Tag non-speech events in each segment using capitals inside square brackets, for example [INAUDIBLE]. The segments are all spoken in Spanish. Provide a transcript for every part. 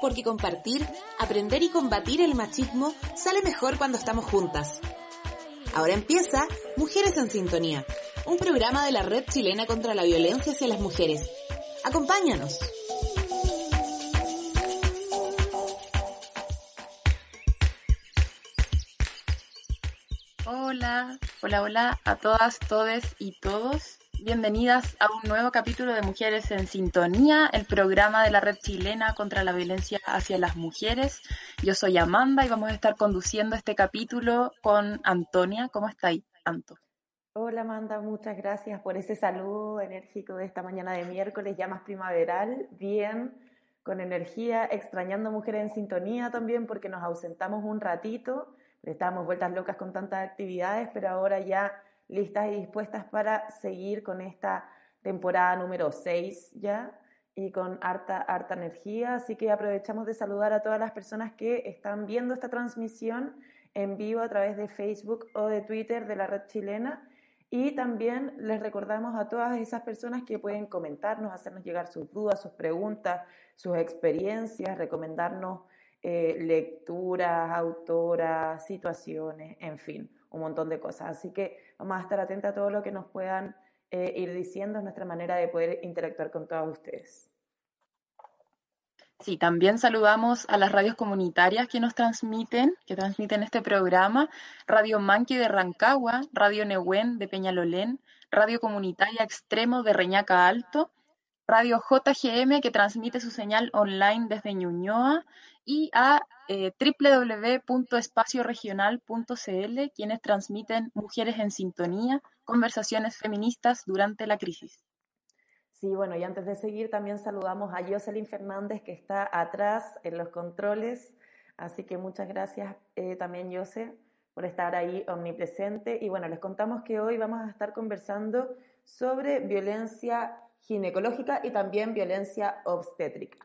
porque compartir, aprender y combatir el machismo sale mejor cuando estamos juntas. Ahora empieza Mujeres en Sintonía, un programa de la Red Chilena contra la Violencia hacia las Mujeres. Acompáñanos. Hola, hola, hola a todas, todes y todos. Bienvenidas a un nuevo capítulo de Mujeres en Sintonía, el programa de la Red Chilena contra la Violencia hacia las Mujeres. Yo soy Amanda y vamos a estar conduciendo este capítulo con Antonia. ¿Cómo está ahí, Anto? Hola Amanda, muchas gracias por ese saludo enérgico de esta mañana de miércoles, ya más primaveral. Bien, con energía, extrañando Mujeres en Sintonía también porque nos ausentamos un ratito, estábamos vueltas locas con tantas actividades, pero ahora ya listas y dispuestas para seguir con esta temporada número 6 ya y con harta, harta energía. Así que aprovechamos de saludar a todas las personas que están viendo esta transmisión en vivo a través de Facebook o de Twitter de la red chilena. Y también les recordamos a todas esas personas que pueden comentarnos, hacernos llegar sus dudas, sus preguntas, sus experiencias, recomendarnos eh, lecturas, autoras, situaciones, en fin, un montón de cosas. Así que vamos a estar atentos a todo lo que nos puedan eh, ir diciendo, es nuestra manera de poder interactuar con todos ustedes. Sí, también saludamos a las radios comunitarias que nos transmiten, que transmiten este programa, Radio Manqui de Rancagua, Radio Nehuen de Peñalolén, Radio Comunitaria Extremo de Reñaca Alto, Radio JGM que transmite su señal online desde Ñuñoa y a eh, www.espacioregional.cl quienes transmiten Mujeres en Sintonía, conversaciones feministas durante la crisis. Sí, bueno, y antes de seguir también saludamos a Jocelyn Fernández que está atrás en los controles, así que muchas gracias eh, también Jose por estar ahí omnipresente. Y bueno, les contamos que hoy vamos a estar conversando sobre violencia ginecológica y también violencia obstétrica.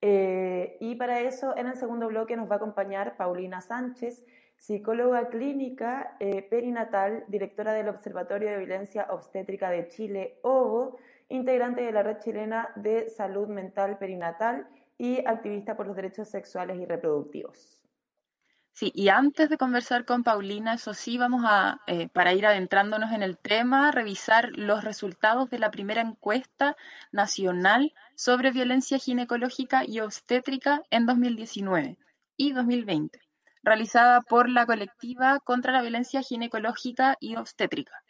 Eh, y para eso, en el segundo bloque nos va a acompañar Paulina Sánchez, psicóloga clínica eh, perinatal, directora del Observatorio de Violencia Obstétrica de Chile, OVO, integrante de la Red Chilena de Salud Mental Perinatal y activista por los derechos sexuales y reproductivos. Sí, y antes de conversar con Paulina, eso sí, vamos a, eh, para ir adentrándonos en el tema, revisar los resultados de la primera encuesta nacional sobre violencia ginecológica y obstétrica en 2019 y 2020, realizada por la colectiva contra la violencia ginecológica y obstétrica.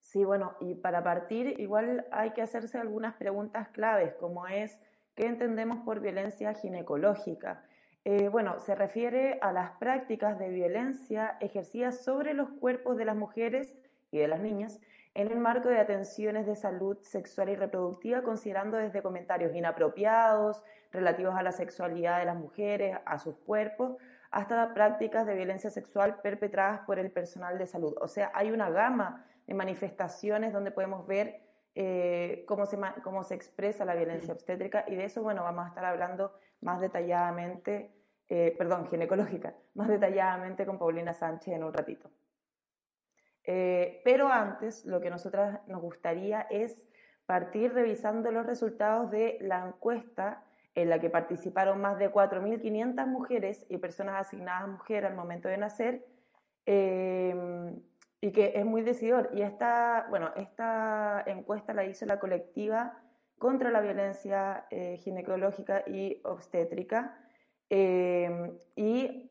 Sí, bueno, y para partir, igual hay que hacerse algunas preguntas claves, como es, ¿qué entendemos por violencia ginecológica? Eh, bueno, se refiere a las prácticas de violencia ejercidas sobre los cuerpos de las mujeres y de las niñas en el marco de atenciones de salud sexual y reproductiva, considerando desde comentarios inapropiados relativos a la sexualidad de las mujeres, a sus cuerpos, hasta prácticas de violencia sexual perpetradas por el personal de salud. O sea, hay una gama de manifestaciones donde podemos ver eh, cómo, se, cómo se expresa la violencia obstétrica y de eso, bueno, vamos a estar hablando más detalladamente eh, perdón, ginecológica, más detalladamente con Paulina Sánchez en un ratito. Eh, pero antes, lo que nosotras nos gustaría es partir revisando los resultados de la encuesta en la que participaron más de 4.500 mujeres y personas asignadas a mujer al momento de nacer, em, y que es muy decidor. Y esta, bueno, esta encuesta la hizo la colectiva contra la violencia eh, ginecológica y obstétrica, Em, y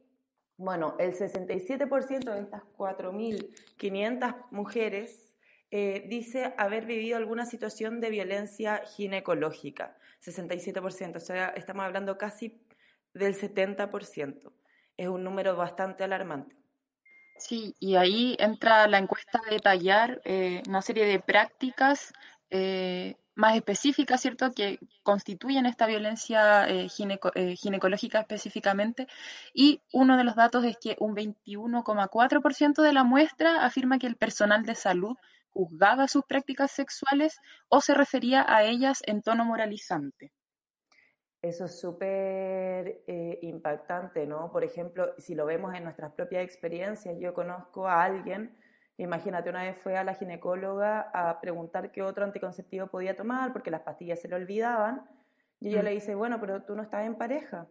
bueno, el 67% de estas 4.500 mujeres eh, dice haber vivido alguna situación de violencia ginecológica. 67%, o sea, estamos hablando casi del 70%. Es un número bastante alarmante. Sí, y ahí entra la encuesta a detallar eh, una serie de prácticas eh, más específicas, ¿cierto?, que constituyen esta violencia eh, eh, ginecológica específicamente. Y uno de los datos es que un 21,4% de la muestra afirma que el personal de salud juzgaba sus prácticas sexuales o se refería a ellas en tono moralizante. Eso es súper eh, impactante, ¿no? Por ejemplo, si lo vemos en nuestras propias experiencias, yo conozco a alguien Imagínate, una vez fue a la ginecóloga a preguntar qué otro anticonceptivo podía tomar porque las pastillas se le olvidaban Y ella mm. le dice, bueno, pero tú no estás en pareja.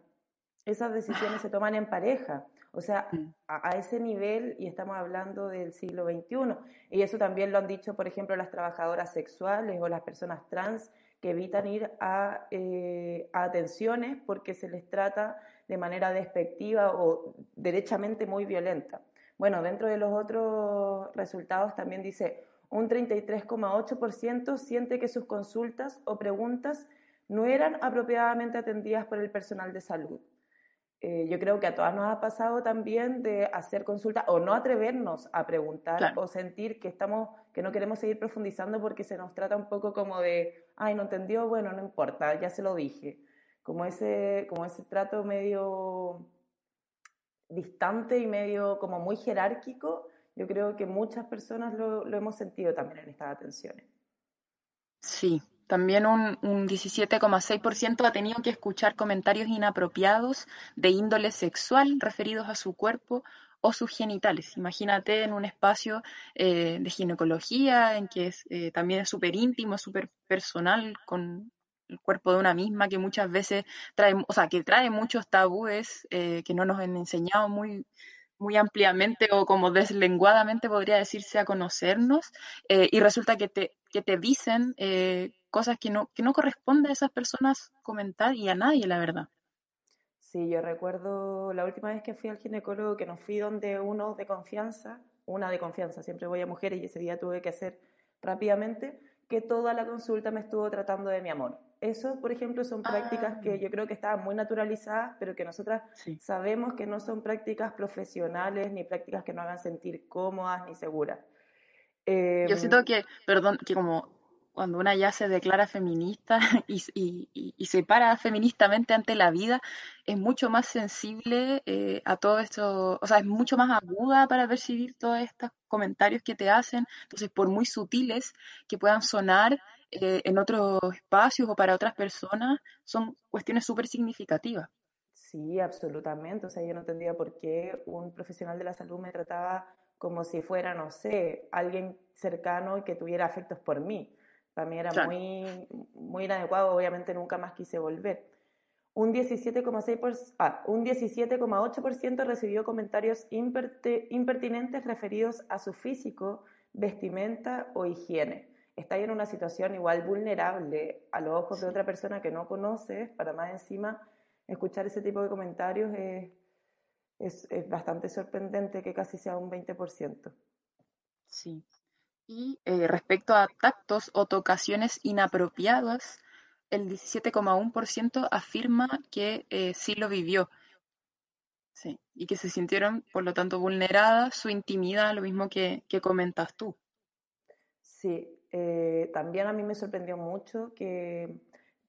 Esas decisiones se toman en pareja. O sea, mm. a, ese nivel, y estamos hablando del siglo XXI. Y eso también lo han dicho, por ejemplo, las trabajadoras sexuales o las personas trans que evitan ir a, eh, a atenciones porque se les trata de manera despectiva o derechamente muy violenta. Bueno, dentro de los otros resultados también dice, un 33,8% siente que sus consultas o preguntas no eran apropiadamente atendidas por el personal de salud. Eh, yo creo que a todas nos ha pasado también de hacer consultas o no atrevernos a preguntar o sentir que estamos que no queremos seguir profundizando porque se nos trata un poco como de, ay, no entendió, bueno, no importa, ya se lo dije. Como ese, como ese trato medio distante y medio como muy jerárquico, yo creo que muchas personas lo, hemos sentido también en estas atenciones. Sí, también un, un 17,6% ha tenido que escuchar comentarios inapropiados de índole sexual referidos a su cuerpo o sus genitales. Imagínate en un espacio eh, de ginecología en que es, eh, también es súper íntimo, súper personal con el cuerpo de una misma que muchas veces trae, o sea, que trae muchos tabúes eh, que no nos han enseñado muy, muy ampliamente o como deslenguadamente podría decirse a conocernos y resulta que te, que te dicen cosas que no, que no corresponde a esas personas comentar y a nadie, la verdad. Sí, yo recuerdo la última vez que fui al ginecólogo que no fui donde uno de confianza, una de confianza, siempre voy a mujeres y ese día tuve que hacer rápidamente, que toda la consulta me estuvo tratando de mi amor. Eso, por ejemplo, son prácticas que ah. yo creo que estaban muy naturalizadas, pero que nosotras sabemos que no son prácticas profesionales ni prácticas que nos hagan sentir cómodas ni seguras. yo siento em, que, perdón, que como cuando una ya se declara feminista [LAUGHS] y, se para feministamente ante la vida, es mucho más sensible eh, a todo esto, o sea, es mucho más aguda para percibir todos estos comentarios que te hacen. Entonces, por muy sutiles que puedan sonar eh, en otros espacios o para otras personas, son cuestiones súper significativas. Sí, absolutamente. O sea, yo no entendía por qué un profesional de la salud me trataba como si fuera, no sé, alguien cercano y que tuviera afectos por mí. Para mí era muy, muy inadecuado, obviamente nunca más quise volver. Un 17,8% ah, un 17 recibió comentarios impertinentes referidos a su físico, vestimenta o higiene. Está en una situación igual vulnerable a los ojos de otra persona que no conoces, para más encima escuchar ese tipo de comentarios es, es, es bastante sorprendente que casi sea un 20%. Sí, y eh, respecto a tactos o tocaciones inapropiadas, el 17,1% afirma que eh, sí lo vivió. Sí, y que se sintieron, por lo tanto, vulneradas su intimidad, lo mismo que, comentas tú. Sí, eh, también a mí me sorprendió mucho que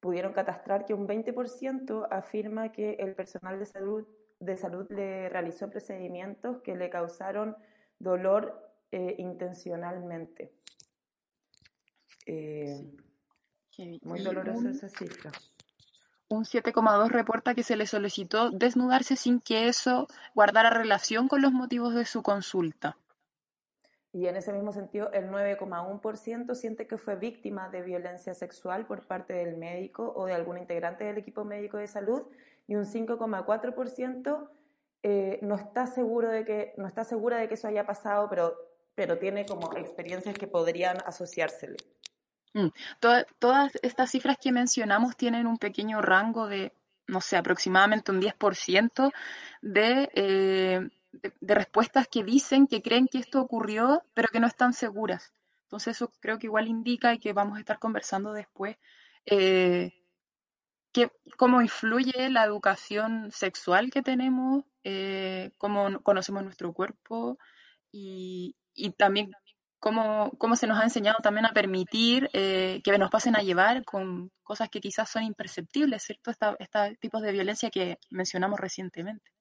pudieron catastrar que un 20% afirma que el personal de salud, de salud le realizó procedimientos que le causaron dolor eh, intencionalmente. Eh, muy dolorosa esa cifra. Un 7,2 reporta que se le solicitó desnudarse sin que eso guardara relación con los motivos de su consulta. Y en ese mismo sentido, el 9,1% siente que fue víctima de violencia sexual por parte del médico o de algún integrante del equipo médico de salud y un 5,4% eh, no está seguro de que no está segura de que eso haya pasado, pero pero tiene como experiencias que podrían asociársele. Mm. todas estas cifras que mencionamos tienen un pequeño rango de, no sé, aproximadamente un 10% de, eh, de, respuestas que dicen que creen que esto ocurrió, pero que no están seguras. Entonces eso creo que igual indica y que vamos a estar conversando después. Eh, cómo influye la educación sexual que tenemos, eh, cómo conocemos nuestro cuerpo y, y también cómo, cómo, se nos ha enseñado también a permitir eh, que nos pasen a llevar con cosas que quizás son imperceptibles, ¿cierto? Estos tipos de violencia que mencionamos recientemente.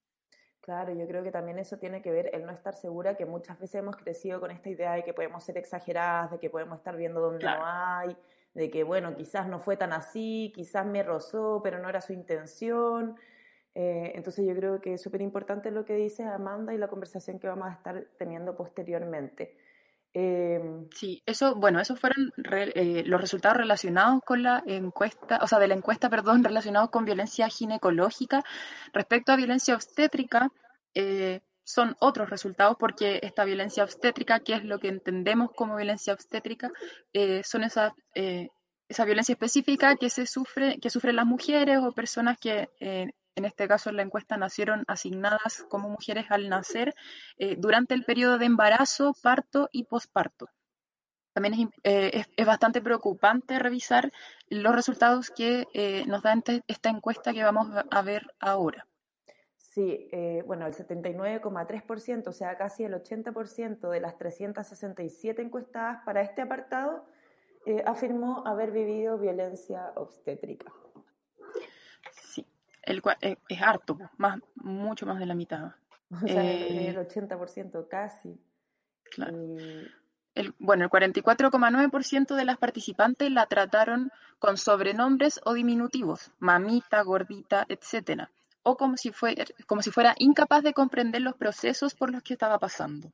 Claro, yo creo que también eso tiene que ver el no estar segura, que muchas veces hemos crecido con esta idea de que podemos ser exageradas, de que podemos estar viendo donde no hay, de que, bueno, quizás no fue tan así, quizás me rozó, pero no era su intención. Eh, entonces yo creo que es súper importante lo que dice Amanda y la conversación que vamos a estar teniendo posteriormente. Em, sí, eso, bueno, esos fueron eh, los resultados relacionados con la encuesta, o sea, de la encuesta, perdón, [LAUGHS] relacionados con violencia ginecológica. Respecto a violencia obstétrica, eh, son otros resultados porque esta violencia obstétrica, que es lo que entendemos como violencia obstétrica, eh, son esas, esa violencia específica que se sufre, que sufren las mujeres o personas que en este caso en la encuesta nacieron asignadas como mujeres al nacer eh, durante el periodo de embarazo, parto y posparto. También eh, es, bastante preocupante revisar los resultados que eh, nos da esta encuesta que vamos a ver ahora. Sí, bueno, el 79,3%, o sea, casi el 80% de las 367 encuestadas para este apartado afirmó haber vivido violencia obstétrica. El, eh, es harto, más, mucho más de la mitad. [LAUGHS] O sea, el 80% eh, casi. Claro. El, bueno, el 44,9% de las participantes la trataron con sobrenombres o diminutivos, mamita, gordita, etc. O como si, fuera, como si fuera incapaz de comprender los procesos por los que estaba pasando.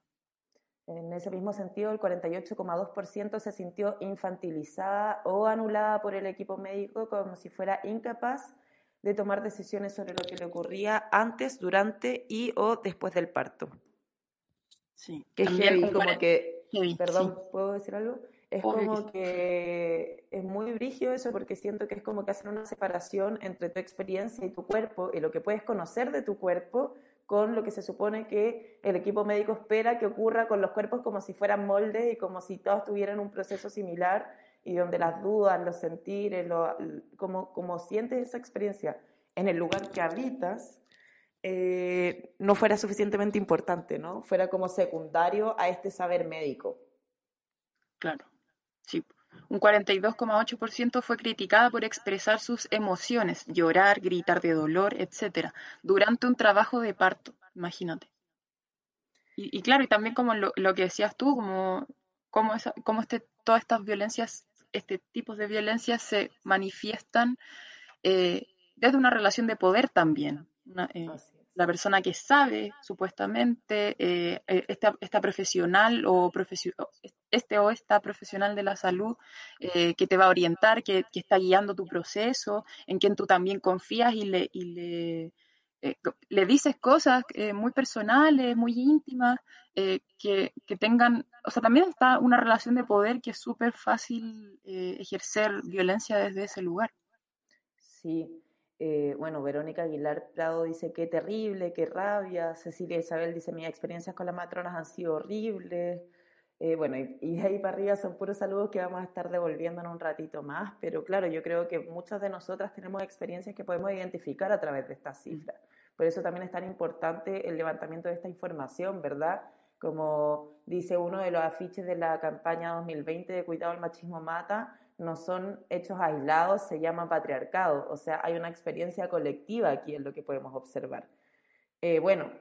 En ese mismo sentido, el 48,2% se sintió infantilizada o anulada por el equipo médico como si fuera incapaz de tomar decisiones sobre lo que le ocurría antes, durante y o después del parto. Sí. Que es como que, perdón, ¿puedo decir algo? Es como que es muy brígido eso porque siento que es como que hacen una separación entre tu experiencia y tu cuerpo y lo que puedes conocer de tu cuerpo con lo que se supone que el equipo médico espera que ocurra con los cuerpos como si fueran moldes y como si todos tuvieran un proceso similar y donde las dudas, los sentires, lo, como, como sientes esa experiencia en el lugar que habitas, eh, no fuera suficientemente importante, ¿no? Fuera como secundario a este saber médico. Claro, sí. Un 42,8% fue criticada por expresar sus emociones, llorar, gritar de dolor, etc., durante un trabajo de parto, imagínate. Y, claro, y también como lo, que decías tú, como, como, como este, todas estas violencias este tipo de violencia se manifiestan eh, desde una relación de poder también. Eh, la persona que sabe, supuestamente, eh, esta, profesional o este o esta profesional de la salud que te va a orientar, que, está guiando tu proceso, en quien tú también confías y le, y le eh, le dices cosas eh, muy personales, muy íntimas, eh, que, que, tengan, o sea, también está una relación de poder que es súper fácil ejercer violencia desde ese lugar. Sí, bueno, Verónica Aguilar Prado dice qué terrible, qué rabia, Cecilia Isabel dice mis experiencias con las matronas han sido horribles. bueno, y, y, de ahí para arriba son puros saludos que vamos a estar devolviendo en un ratito más, pero claro, yo creo que muchas de nosotras tenemos experiencias que podemos identificar a través de estas cifras. Por eso también es tan importante el levantamiento de esta información, ¿verdad? Como dice uno de los afiches de la campaña 2020 de Cuidado al Machismo Mata, no son hechos aislados, se llama patriarcado, o sea, hay una experiencia colectiva aquí en lo que podemos observar. Eh, bueno,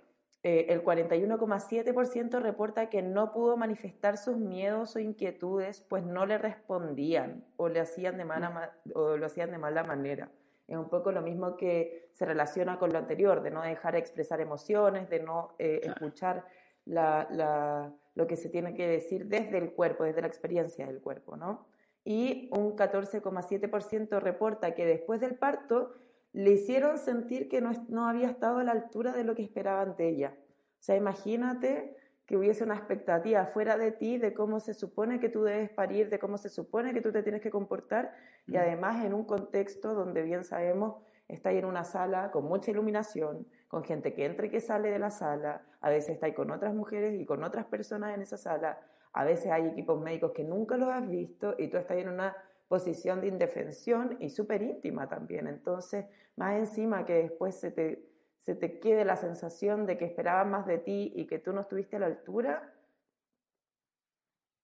eh, el 41,7% reporta que no pudo manifestar sus miedos o inquietudes, pues no le respondían o, le hacían de mala, o lo hacían de mala manera. Es un poco lo mismo que se relaciona con lo anterior, de no dejar expresar emociones, de no eh, escuchar lo que se tiene que decir desde el cuerpo, desde la experiencia del cuerpo, ¿no? Y un 14,7% reporta que después del parto le hicieron sentir que no, no había estado a la altura de lo que esperaban de ella. O sea, imagínate que hubiese una expectativa fuera de ti de cómo se supone que tú debes parir, de cómo se supone que tú te tienes que comportar y mm. además en un contexto donde bien sabemos está en una sala con mucha iluminación, con gente que entra y que sale de la sala, a veces está ahí con otras mujeres y con otras personas en esa sala, a veces hay equipos médicos que nunca los has visto y tú estás en una posición de indefensión y súper íntima también. Entonces, más encima que después se te se te quede la sensación de que esperaban más de ti y que tú no estuviste a la altura.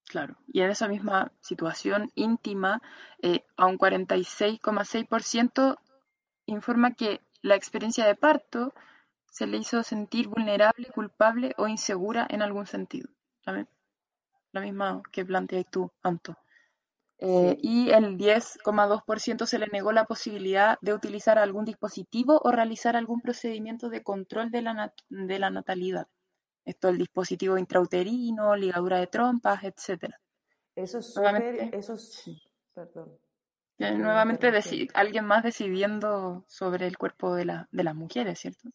Claro, y en esa misma situación íntima, eh, a un 46,6% informa que la experiencia de parto se le hizo sentir vulnerable, culpable o insegura en algún sentido. La, misma que planteas tú, Anto. Eh, y el 10,2% se le negó la posibilidad de utilizar algún dispositivo o realizar algún procedimiento de control de la, de la natalidad. esto el dispositivo intrauterino, ligadura de trompas, etcétera. Eso es súper, eso es, perdón. nuevamente alguien más decidiendo sobre el cuerpo de, la, de las mujeres, ¿cierto?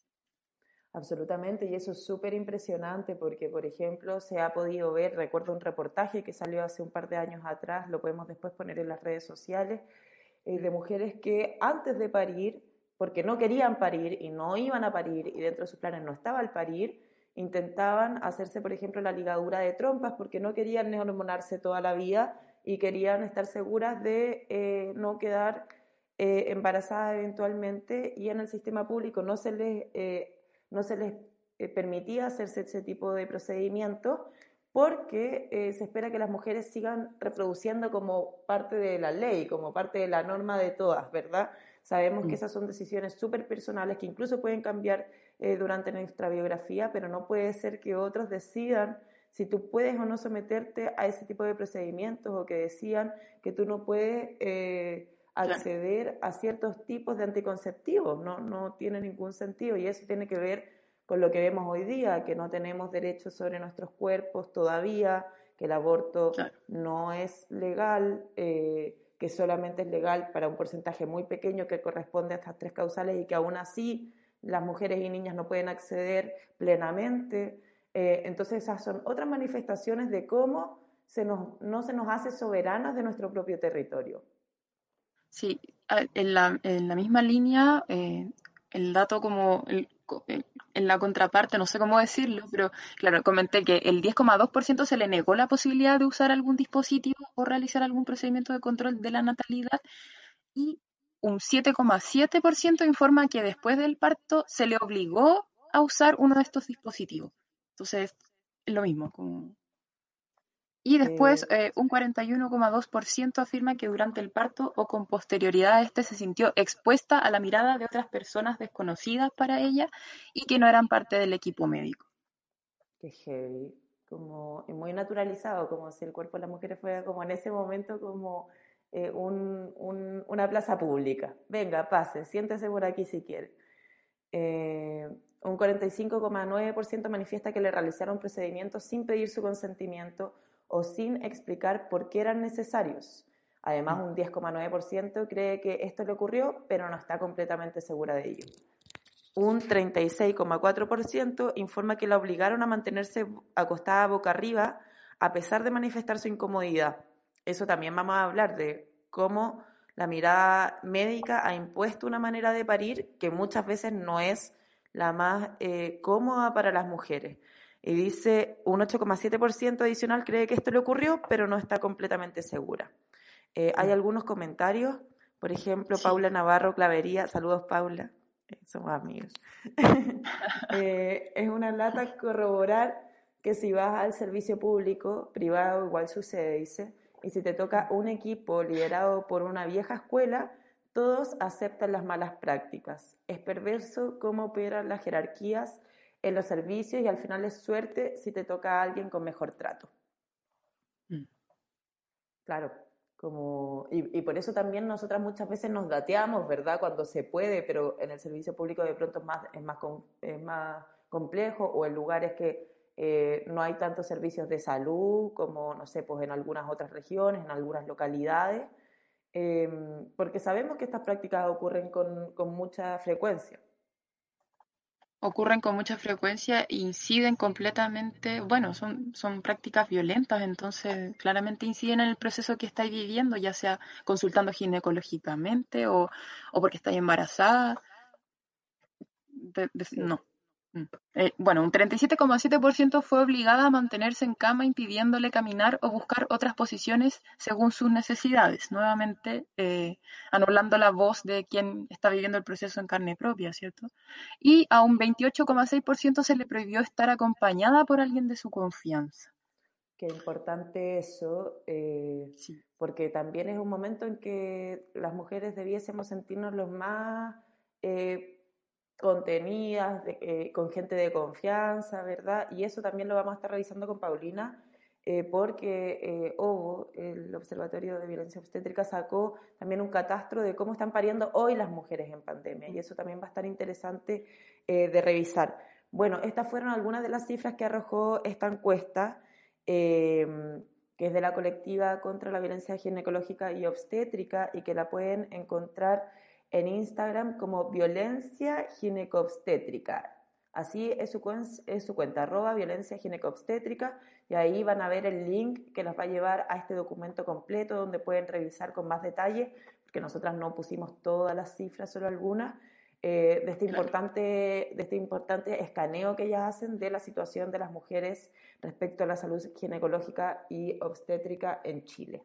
Absolutamente, y eso es súper impresionante porque, por ejemplo, se ha podido ver, recuerdo un reportaje que salió hace un par de años atrás, lo podemos después poner en las redes sociales, eh, de mujeres que antes de parir, porque no querían parir y no iban a parir y dentro de sus planes no estaba el parir, intentaban hacerse, por ejemplo, la ligadura de trompas porque no querían hormonarse toda la vida y querían estar seguras de eh, no quedar eh, embarazadas eventualmente y en el sistema público no se les no se les eh, permitía hacerse ese tipo de procedimiento porque eh, se espera que las mujeres sigan reproduciendo como parte de la ley, como parte de la norma de todas, ¿verdad? Sabemos que mm. esas son decisiones súper personales que incluso pueden cambiar eh, durante nuestra biografía, pero no puede ser que otros decidan si tú puedes o no someterte a ese tipo de procedimientos o que decían que tú no puedes acceder a ciertos tipos de anticonceptivos. No, no tiene ningún sentido y eso tiene que ver con lo que vemos hoy día, que no tenemos derechos sobre nuestros cuerpos todavía, que el aborto no es legal, eh, que solamente es legal para un porcentaje muy pequeño que corresponde a estas tres causales y que aún así las mujeres y niñas no pueden acceder plenamente. Eh, entonces esas son otras manifestaciones de cómo se nos, no se nos hace soberanas de nuestro propio territorio. Sí, en la, en la misma línea, eh, el dato como en la contraparte, no sé cómo decirlo, pero claro, comenté que el 10,2% se le negó la posibilidad de usar algún dispositivo o realizar algún procedimiento de control de la natalidad y un 7,7% informa que después del parto se le obligó a usar uno de estos dispositivos. Entonces, es lo mismo, como y después eh, eh un 41,2% afirma que durante el parto o con posterioridad a este se sintió expuesta a la mirada de otras personas desconocidas para ella y que no eran parte del equipo médico. Qué heavy, como muy naturalizado, como si el cuerpo de la mujer fuera como en ese momento como eh, un, un, una plaza pública. Venga, pase, siéntese por aquí si quiere. Eh, un 45,9% manifiesta que le realizaron procedimientos sin pedir su consentimiento o sin explicar por qué eran necesarios. Además, mm. un 10,9% cree que esto le ocurrió, pero no está completamente segura de ello. Un 36,4% informa que la obligaron a mantenerse acostada boca arriba a pesar de manifestar su incomodidad. Eso también vamos a hablar de cómo la mirada médica ha impuesto una manera de parir que muchas veces no es la más eh, cómoda para las mujeres. Y dice, un 8,7% adicional cree que esto le ocurrió, pero no está completamente segura. Eh, hay algunos comentarios, por ejemplo, Paula Navarro Clavería, saludos Paula, eh, somos amigos. [LAUGHS] Eh, es una lata corroborar que si vas al servicio público, privado, igual sucede, dice, y si te toca un equipo liderado por una vieja escuela, todos aceptan las malas prácticas. Es perverso cómo operan las jerarquías en los servicios y al final es suerte si te toca a alguien con mejor trato. Mm. Claro, como, y, por eso también nosotras muchas veces nos dateamos, ¿verdad? Cuando se puede, pero en el servicio público de pronto es más, es más, es más complejo o en lugares que eh, no hay tantos servicios de salud como, no sé, pues en algunas otras regiones, en algunas localidades, em, porque sabemos que estas prácticas ocurren con, con mucha frecuencia ocurren con mucha frecuencia e inciden completamente, bueno, son, son prácticas violentas, entonces claramente inciden en el proceso que estáis viviendo, ya sea consultando ginecológicamente o, o porque estáis embarazada. no, Mm. Eh, bueno, un 37,7% fue obligada a mantenerse en cama impidiéndole caminar o buscar otras posiciones según sus necesidades, nuevamente eh, anulando la voz de quien está viviendo el proceso en carne propia, ¿cierto? Y a un 28,6% se le prohibió estar acompañada por alguien de su confianza. Qué importante eso, eh, porque también es un momento en que las mujeres debiésemos sentirnos los más contenidas, eh, con gente de confianza, ¿verdad? Y eso también lo vamos a estar revisando con Paulina, eh, porque eh, OVO, el Observatorio de Violencia Obstétrica, sacó también un catastro de cómo están pariendo hoy las mujeres en pandemia, y eso también va a estar interesante de revisar. Bueno, estas fueron algunas de las cifras que arrojó esta encuesta, em, que es de la colectiva contra la violencia ginecológica y obstétrica y que la pueden encontrar en Instagram como violencia ginecobstétrica. Así es su, es su cuenta, arroba violencia ginecobstétrica, y ahí van a ver el link que los va a llevar a este documento completo donde pueden revisar con más detalle, porque nosotras no pusimos todas las cifras, solo algunas, eh, de, este importante, de este importante escaneo que ellas hacen de la situación de las mujeres respecto a la salud ginecológica y obstétrica en Chile.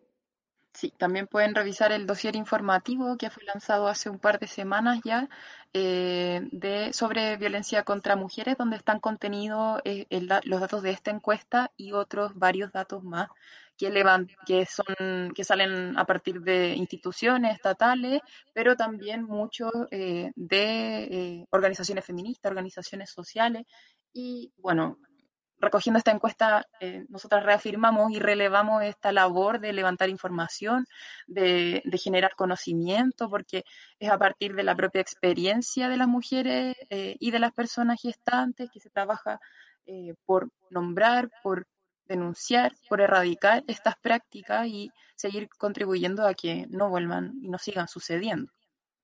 Sí, también pueden revisar el dossier informativo que fue lanzado hace un par de semanas ya eh, de, sobre violencia contra mujeres, donde están contenidos eh, los datos de esta encuesta y otros varios datos más que, que, son, que salen a partir de instituciones estatales, pero también muchos eh, de organizaciones feministas, organizaciones sociales. Y, bueno, recogiendo esta encuesta, eh, nosotras reafirmamos y relevamos esta labor de levantar información, de, generar conocimiento, porque es a partir de la propia experiencia de las mujeres eh, y de las personas gestantes que se trabaja eh, por nombrar, por denunciar, por erradicar estas prácticas y seguir contribuyendo a que no vuelvan y no sigan sucediendo.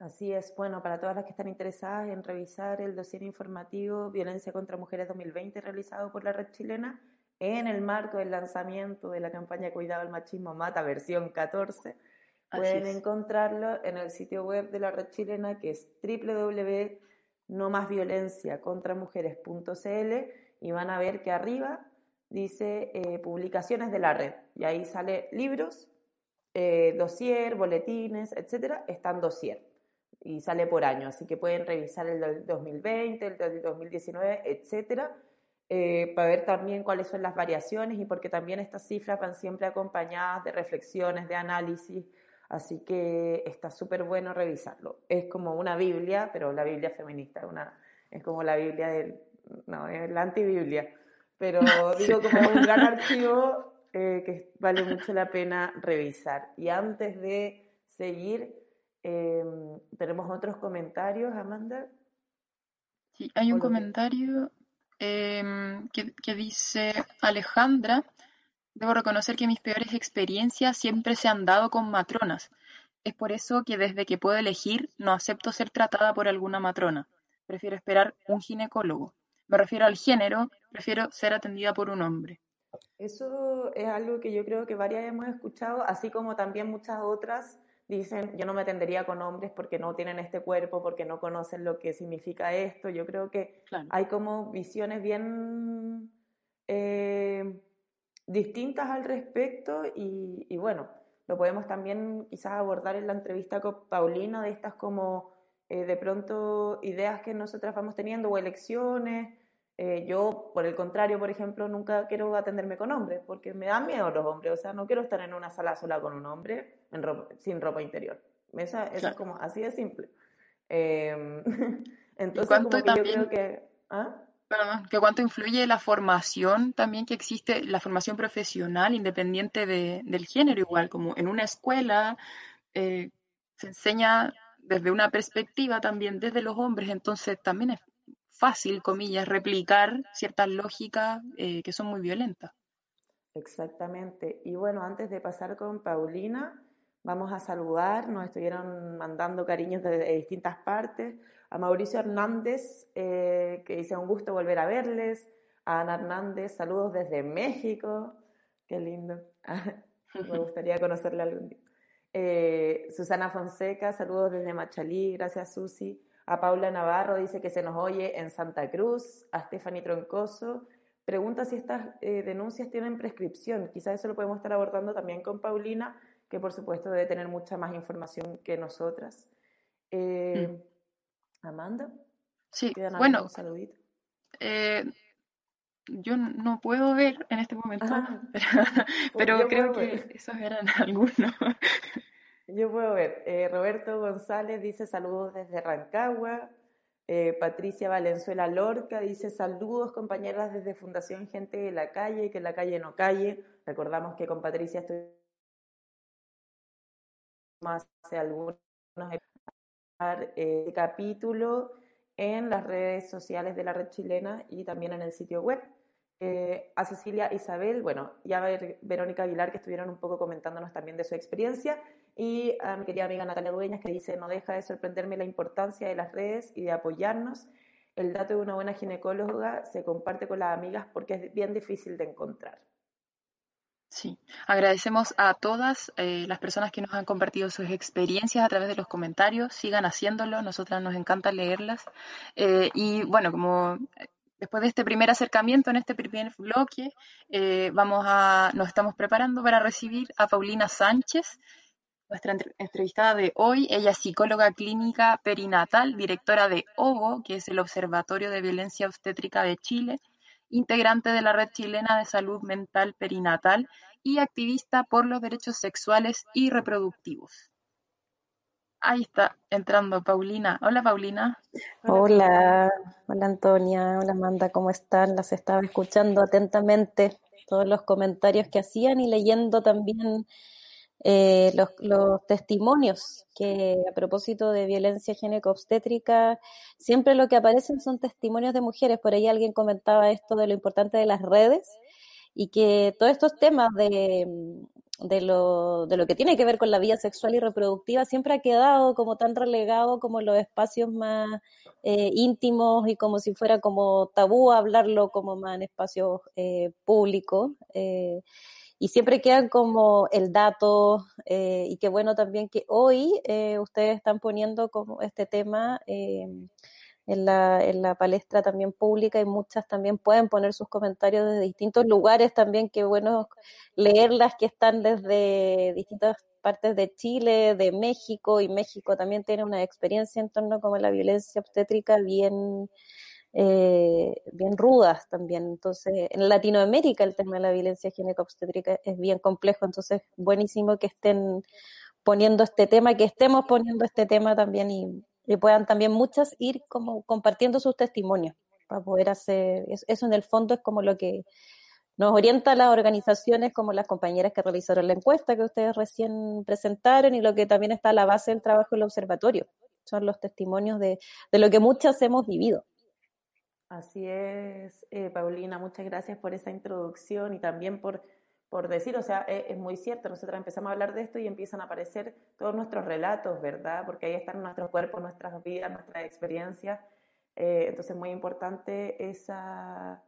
Así es, bueno, para todas las que están interesadas en revisar el dossier informativo Violencia contra Mujeres 2020 realizado por la red chilena en el marco del lanzamiento de la campaña Cuidado al Machismo Mata versión 14, pueden encontrarlo en el sitio web de la red chilena que es www.nomasviolenciacontramujeres.cl y van a ver que arriba dice eh, publicaciones de la red. Y ahí sale libros, eh, dossier, boletines, etcétera, están dossier y sale por año, así que pueden revisar el del 2020, el del 2019, etcétera, eh, para ver también cuáles son las variaciones y porque también estas cifras van siempre acompañadas de reflexiones, de análisis, así que está súper bueno revisarlo. Es como una Biblia, pero la Biblia feminista, una, es como la Biblia del, no, es la antibiblia, pero [LAUGHS] digo como un gran archivo eh, que vale mucho la pena revisar. Y antes de seguir, Em, ¿Tenemos otros comentarios, Amanda? Sí, hay un comentario em, que, que dice Alejandra, debo reconocer que mis peores experiencias siempre se han dado con matronas. Es por eso que desde que puedo elegir no acepto ser tratada por alguna matrona. Prefiero esperar un ginecólogo. Me refiero al género, prefiero ser atendida por un hombre. Eso es algo que yo creo que varias hemos escuchado, así como también muchas otras dicen, yo no me atendería con hombres porque no tienen este cuerpo, porque no conocen lo que significa esto. Yo creo que hay como visiones bien eh, distintas al respecto y, bueno, lo podemos también quizás abordar en la entrevista con Paulina de estas como eh, de pronto ideas que nosotras vamos teniendo o elecciones eh, yo, por el contrario, por ejemplo, nunca quiero atenderme con hombres porque me dan miedo los hombres. O sea, no quiero estar en una sala sola con un hombre sin ropa interior. Esa, es como así de simple. Em, [LAUGHS] entonces, como que yo creo que. ¿ah? que cuánto influye la formación también que existe, la formación profesional independiente de, del género, igual como en una escuela eh, se enseña desde una perspectiva también desde los hombres, entonces también es fácil, comillas, replicar ciertas lógicas eh, que son muy violentas. Exactamente. Y bueno, antes de pasar con Paulina, vamos a saludar, nos estuvieron mandando cariños de, distintas partes. A Mauricio Hernández, eh, que dice un gusto volver a verles. A Ana Hernández, saludos desde México. Qué lindo. [LAUGHS] Me gustaría conocerle algún día. Eh, Susana Fonseca, saludos desde Machalí. Gracias, Susi. A Paula Navarro dice que se nos oye en Santa Cruz. A Stephanie Troncoso pregunta si estas eh, denuncias tienen prescripción. Quizás eso lo podemos estar abordando también con Paulina, que por supuesto debe tener mucha más información que nosotras. Eh, mm. Amanda. Sí, bueno. Un saludito? Eh, yo no puedo ver en este momento, [LAUGHS] pero, pues creo que esos eran [LAUGHS] algunos. Yo puedo ver. Eh, Roberto González dice saludos desde Rancagua. Eh, Patricia Valenzuela Lorca dice saludos compañeras desde Fundación Gente de la Calle, que la calle no calle. Recordamos que con Patricia estoy más hace algunos eh, capítulo en las redes sociales de la red chilena y también en el sitio web. Eh, a Cecilia Isabel, bueno, y a Verónica Aguilar, que estuvieron un poco comentándonos también de su experiencia, y a mi querida amiga Natalia Dueñas, que dice, no deja de sorprenderme la importancia de las redes y de apoyarnos. El dato de una buena ginecóloga se comparte con las amigas porque es bien difícil de encontrar. Sí, agradecemos a todas eh, las personas que nos han compartido sus experiencias a través de los comentarios. Sigan haciéndolo, nosotras nos encanta leerlas. Eh, y bueno, como eh, después de este primer acercamiento en este primer bloque, vamos a, nos estamos preparando para recibir a Paulina Sánchez, nuestra entrevistada de hoy. Ella es psicóloga clínica perinatal, directora de OVO, que es el Observatorio de Violencia Obstétrica de Chile integrante de la Red Chilena de Salud Mental Perinatal y activista por los derechos sexuales y reproductivos. Ahí está entrando Paulina. Hola Paulina. Hola, hola Antonia, hola Amanda, ¿cómo están? Las estaba escuchando atentamente todos los comentarios que hacían y leyendo también eh, los, los, testimonios que a propósito de violencia gineco-obstétrica, siempre lo que aparecen son testimonios de mujeres. Por ahí alguien comentaba esto de lo importante de las redes y que todos estos temas de, de, lo, de lo que tiene que ver con la vida sexual y reproductiva siempre ha quedado como tan relegado como los espacios más eh, íntimos y como si fuera como tabú hablarlo como más en espacios eh, públicos. Y siempre quedan como el dato eh, y qué bueno también que hoy eh, ustedes están poniendo como este tema eh, en, la, en la palestra también pública y muchas también pueden poner sus comentarios desde distintos lugares también, qué bueno leerlas que están desde distintas partes de Chile, de México y México también tiene una experiencia en torno como la violencia obstétrica bien eh, bien rudas también. Entonces, en Latinoamérica el tema de la violencia gineco-obstétrica es bien complejo, entonces buenísimo que estén poniendo este tema, que estemos poniendo este tema también y, puedan también muchas ir como compartiendo sus testimonios para poder hacer, eso, en el fondo es como lo que nos orienta a las organizaciones como las compañeras que realizaron la encuesta que ustedes recién presentaron y lo que también está a la base del trabajo del observatorio. Son los testimonios de, de lo que muchas hemos vivido. Así es, eh, Paulina, muchas gracias por esa introducción y también por, por decir, o sea, e, es, muy cierto, nosotros empezamos a hablar de esto y empiezan a aparecer todos nuestros relatos, ¿verdad? Porque ahí están nuestros cuerpos, nuestras vidas, nuestras experiencias. Eh, entonces, muy importante esa,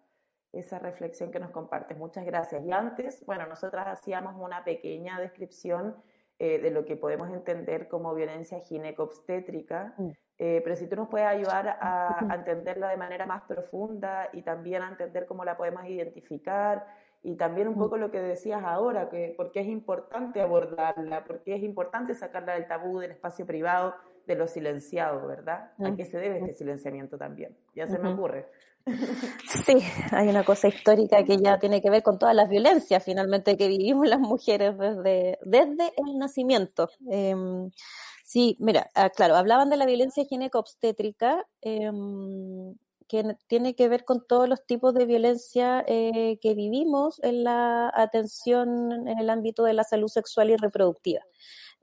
esa reflexión que nos compartes. Muchas gracias. Y antes, bueno, nosotras hacíamos una pequeña descripción eh, de lo que podemos entender como violencia ginecobstétrica. Mm. Eh, pero si tú nos puedes ayudar a, entenderla de manera más profunda y también a entender cómo la podemos identificar y también un poco lo que decías ahora, que por qué es importante abordarla, por qué es importante sacarla del tabú, del espacio privado, de lo silenciado, ¿verdad? ¿A qué se debe este silenciamiento también? Ya se me ocurre. Sí, hay una cosa histórica que ya tiene que ver con todas las violencias finalmente que vivimos las mujeres desde, desde el nacimiento. Em, sí, mira, ah, claro, hablaban de la violencia gineco-obstétrica, em, que tiene que ver con todos los tipos de violencia eh, que vivimos en la atención en el ámbito de la salud sexual y reproductiva.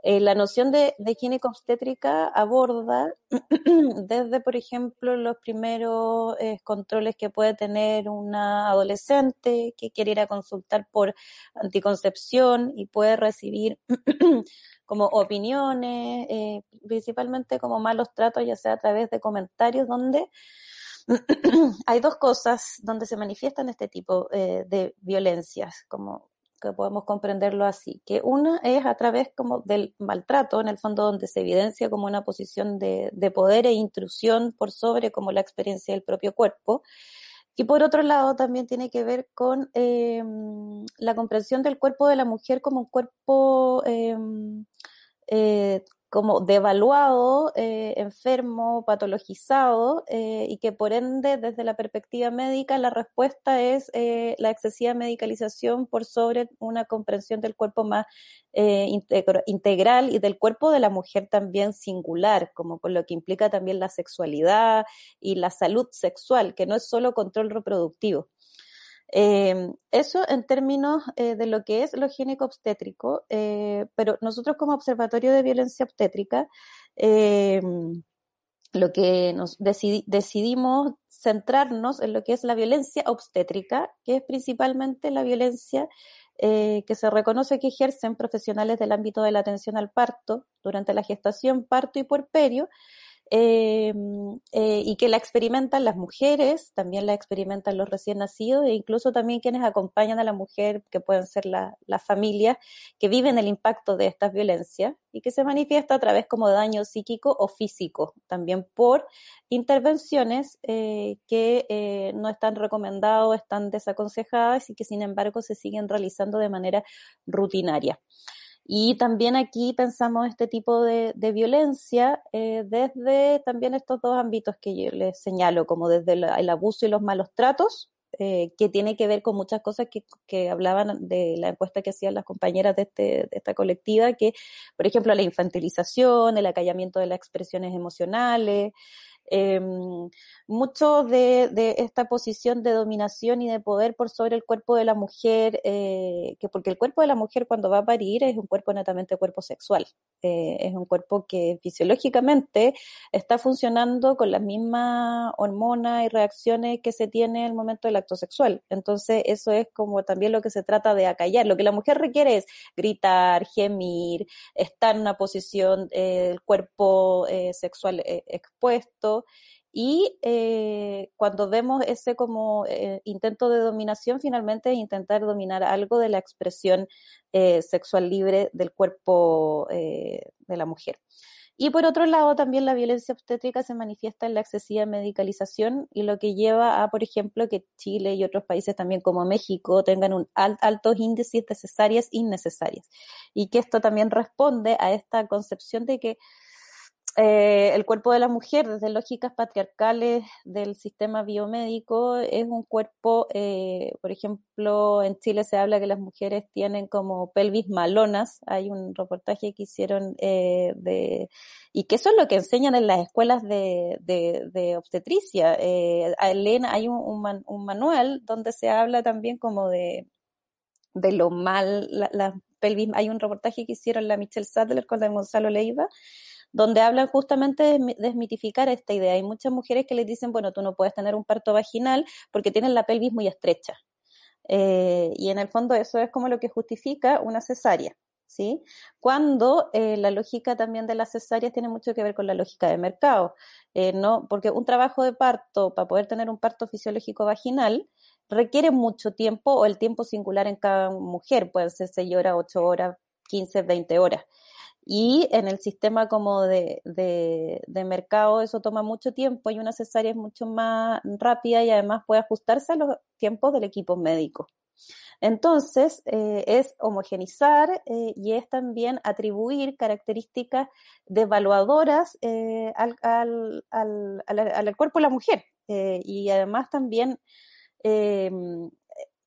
Eh, la noción de, de obstétrica aborda [CLEARS THROAT] desde, por ejemplo, los primeros eh, controles que puede tener una adolescente que quiere ir a consultar por anticoncepción y puede recibir [CLEARS THROAT] como opiniones, eh, principalmente como malos tratos, ya sea a través de comentarios donde [CLEARS THROAT] hay dos cosas donde se manifiestan este tipo de violencias, como que podemos comprenderlo así, que una es a través como del maltrato, en el fondo donde se evidencia como una posición de, de poder e intrusión por sobre como la experiencia del propio cuerpo, y por otro lado también tiene que ver con eh, la comprensión del cuerpo de la mujer como un cuerpo eh, eh, como devaluado, eh, enfermo, patologizado, eh, y que por ende, desde la perspectiva médica, la respuesta es eh, la excesiva medicalización por sobre una comprensión del cuerpo más integral y del cuerpo de la mujer también singular, como con lo que implica también la sexualidad y la salud sexual, que no es solo control reproductivo. Eh, eso en términos eh, de lo que es lo higiénico obstétrico, eh, pero nosotros como Observatorio de Violencia Obstétrica lo que nos decidimos centrarnos en lo que es la violencia obstétrica, que es principalmente la violencia eh, que se reconoce que ejercen profesionales del ámbito de la atención al parto durante la gestación, parto y puerperio, eh, eh, y que la experimentan las mujeres, también la experimentan los recién nacidos e incluso también quienes acompañan a la mujer, que pueden ser las familias que viven el impacto de estas violencias y que se manifiesta a través como daño psíquico o físico, también por intervenciones eh, que no están recomendadas, están desaconsejadas y que sin embargo se siguen realizando de manera rutinaria. Y también aquí pensamos este tipo de, violencia eh, desde también estos dos ámbitos que yo les señalo, como desde el abuso y los malos tratos, eh, que tiene que ver con muchas cosas que, que, hablaban de la encuesta que hacían las compañeras de, este, de esta colectiva, que, por ejemplo, la infantilización, el acallamiento de las expresiones emocionales, eh, mucho de, esta posición de dominación y de poder por sobre el cuerpo de la mujer, eh, que porque el cuerpo de la mujer cuando va a parir es un cuerpo netamente cuerpo sexual, eh, es un cuerpo que fisiológicamente está funcionando con las mismas hormonas y reacciones que se tiene en el momento del acto sexual. Entonces eso es como también lo que se trata de acallar. Lo que la mujer requiere es gritar, gemir, estar en una posición, eh, el cuerpo eh, sexual eh, y eh, cuando vemos ese como eh, intento de dominación, finalmente intentar dominar algo de la expresión eh, sexual libre del cuerpo de la mujer. Y por otro lado, también la violencia obstétrica se manifiesta en la excesiva medicalización y lo que lleva a, por ejemplo, que Chile y otros países también como México tengan un altos índices de cesáreas innecesarias. Y que esto también responde a esta concepción de que eh, el cuerpo de la mujer, desde lógicas patriarcales del sistema biomédico, es un cuerpo, eh, por ejemplo, en Chile se habla que las mujeres tienen como pelvis malonas, hay un reportaje que hicieron eh, de, y que eso es lo que enseñan en las escuelas de, de, obstetricia. Eh, Elena, hay un, un, manual donde se habla también como de, de lo mal, la, pelvis, hay un reportaje que hicieron la Michelle Sadler con la Gonzalo Leiva, donde hablan justamente de desmitificar esta idea. Hay muchas mujeres que les dicen, bueno, tú no puedes tener un parto vaginal porque tienes la pelvis muy estrecha. Eh, y en el fondo eso es como lo que justifica una cesárea. ¿Sí? Cuando eh, la lógica también de las cesáreas tiene mucho que ver con la lógica de mercado, eh, ¿no? Porque un trabajo de parto, para poder tener un parto fisiológico vaginal, requiere mucho tiempo o el tiempo singular en cada mujer, puede ser 6 horas, 8 horas, 15, 20 horas. Y en el sistema como de, de, mercado eso toma mucho tiempo y una cesárea es mucho más rápida y además puede ajustarse a los tiempos del equipo médico. Entonces, eh, es homogenizar eh, y es también atribuir características devaluadoras eh, al, al, al, al, cuerpo de la mujer. y además también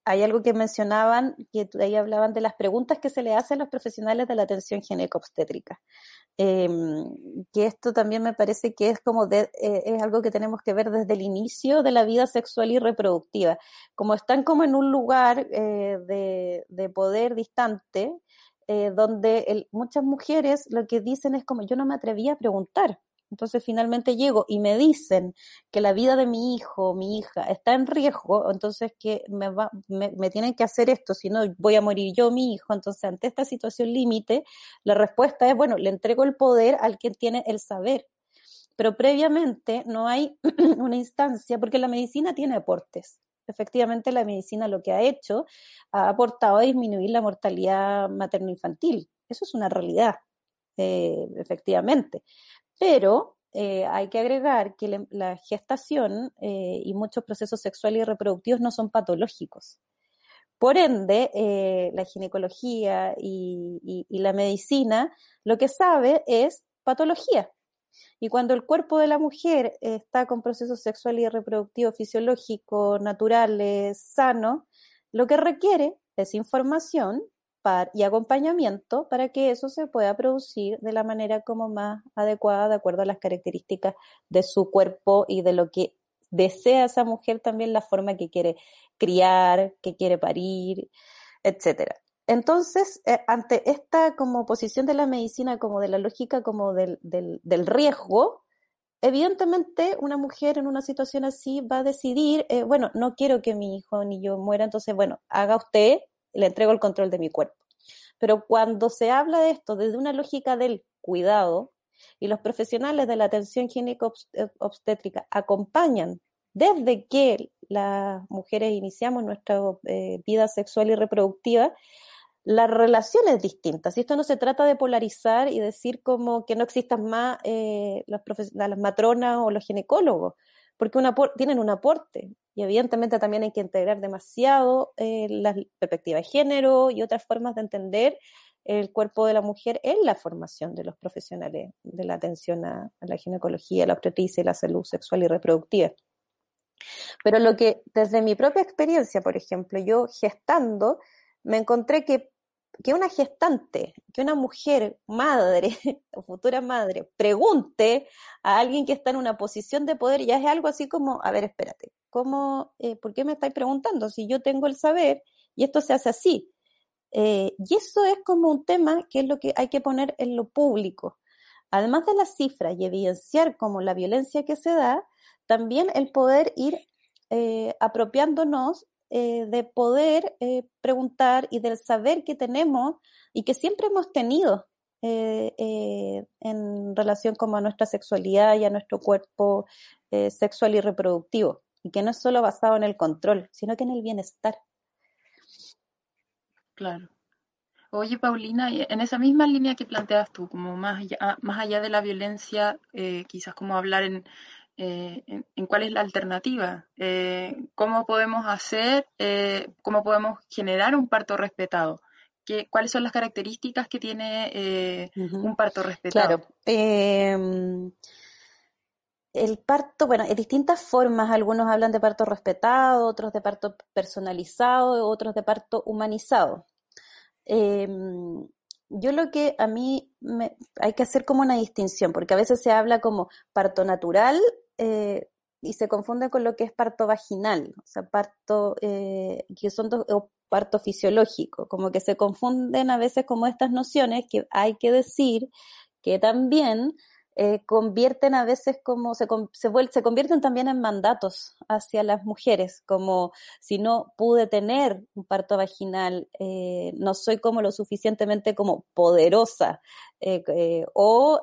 hay algo que mencionaban, que ahí hablaban de las preguntas que se le hacen a los profesionales de la atención ginecobstétrica. Eh, que esto también me parece que es como eh, es algo que tenemos que ver desde el inicio de la vida sexual y reproductiva. Como están como en un lugar eh, de, de, poder distante, eh, donde muchas mujeres lo que dicen es como yo no me atrevía a preguntar, entonces finalmente llego y me dicen que la vida de mi hijo, mi hija, está en riesgo, entonces que me, va, me, tienen que hacer esto, si no voy a morir yo, mi hijo. Entonces ante esta situación límite, la respuesta es, bueno, le entrego el poder al que tiene el saber. Pero previamente no hay [CLEARS THROAT] una instancia, porque la medicina tiene aportes. Efectivamente, la medicina lo que ha hecho ha aportado a disminuir la mortalidad materno-infantil. Eso es una realidad, eh, efectivamente. Pero eh, hay que agregar que la gestación eh, y muchos procesos sexuales y reproductivos no son patológicos. Por ende, eh, la ginecología y, la medicina lo que sabe es patología. Y cuando el cuerpo de la mujer está con procesos sexuales y reproductivos fisiológicos, naturales, sanos, lo que requiere es información y acompañamiento para que eso se pueda producir de la manera como más adecuada de acuerdo a las características de su cuerpo y de lo que desea esa mujer también la forma que quiere criar, que quiere parir, etcétera. Entonces, eh, ante esta como posición de la medicina, como de la lógica, como del, del, riesgo, evidentemente una mujer en una situación así va a decidir, eh, bueno, no quiero que mi hijo ni yo muera, entonces, bueno, haga usted, le entrego el control de mi cuerpo. Pero cuando se habla de esto desde una lógica del cuidado, y los profesionales de la atención gínico-obstétrica acompañan desde que las mujeres iniciamos nuestra eh, vida sexual y reproductiva, la relación es distinta. Si esto no se trata de polarizar y decir como que no existan más eh, las matronas o los ginecólogos, porque tienen un aporte y evidentemente también hay que integrar demasiado eh, las perspectivas de género y otras formas de entender el cuerpo de la mujer en la formación de los profesionales de la atención a, la ginecología, la obstetricia y la salud sexual y reproductiva. Pero lo que desde mi propia experiencia, por ejemplo, yo gestando, me encontré que, que una gestante, que una mujer, madre [LAUGHS] o futura madre, pregunte a alguien que está en una posición de poder, ya es algo así como, a ver, espérate, ¿cómo, eh, ¿por qué me estáis preguntando si yo tengo el saber y esto se hace así? Eh, y eso es como un tema que es lo que hay que poner en lo público. Además de las cifras y evidenciar como la violencia que se da, también el poder ir eh, apropiándonos de poder preguntar y del saber que tenemos y que siempre hemos tenido en relación como a nuestra sexualidad y a nuestro cuerpo sexual y reproductivo. Y que no es solo basado en el control, sino que en el bienestar. Claro. Oye, Paulina, en esa misma línea que planteas tú, como más allá, más allá de la violencia, eh, quizás como hablar en, eh, en, cuál es la alternativa, eh, cómo podemos hacer, cómo podemos generar un parto respetado. ¿Qué, ¿Cuáles son las características que tiene un parto respetado? Claro. El parto, bueno, hay distintas formas. Algunos hablan de parto respetado, otros de parto personalizado, otros de parto humanizado. Em, yo lo que a mí me, hay que hacer como una distinción, porque a veces se habla como parto natural eh, y se confunde con lo que es parto vaginal, o sea, parto, eh, que son dos, o parto fisiológico, como que se confunden a veces como estas nociones que hay que decir que también eh, convierten a veces como se, se, se, convierten también en mandatos hacia las mujeres, como si no pude tener un parto vaginal, eh, no soy como lo suficientemente como poderosa, eh, o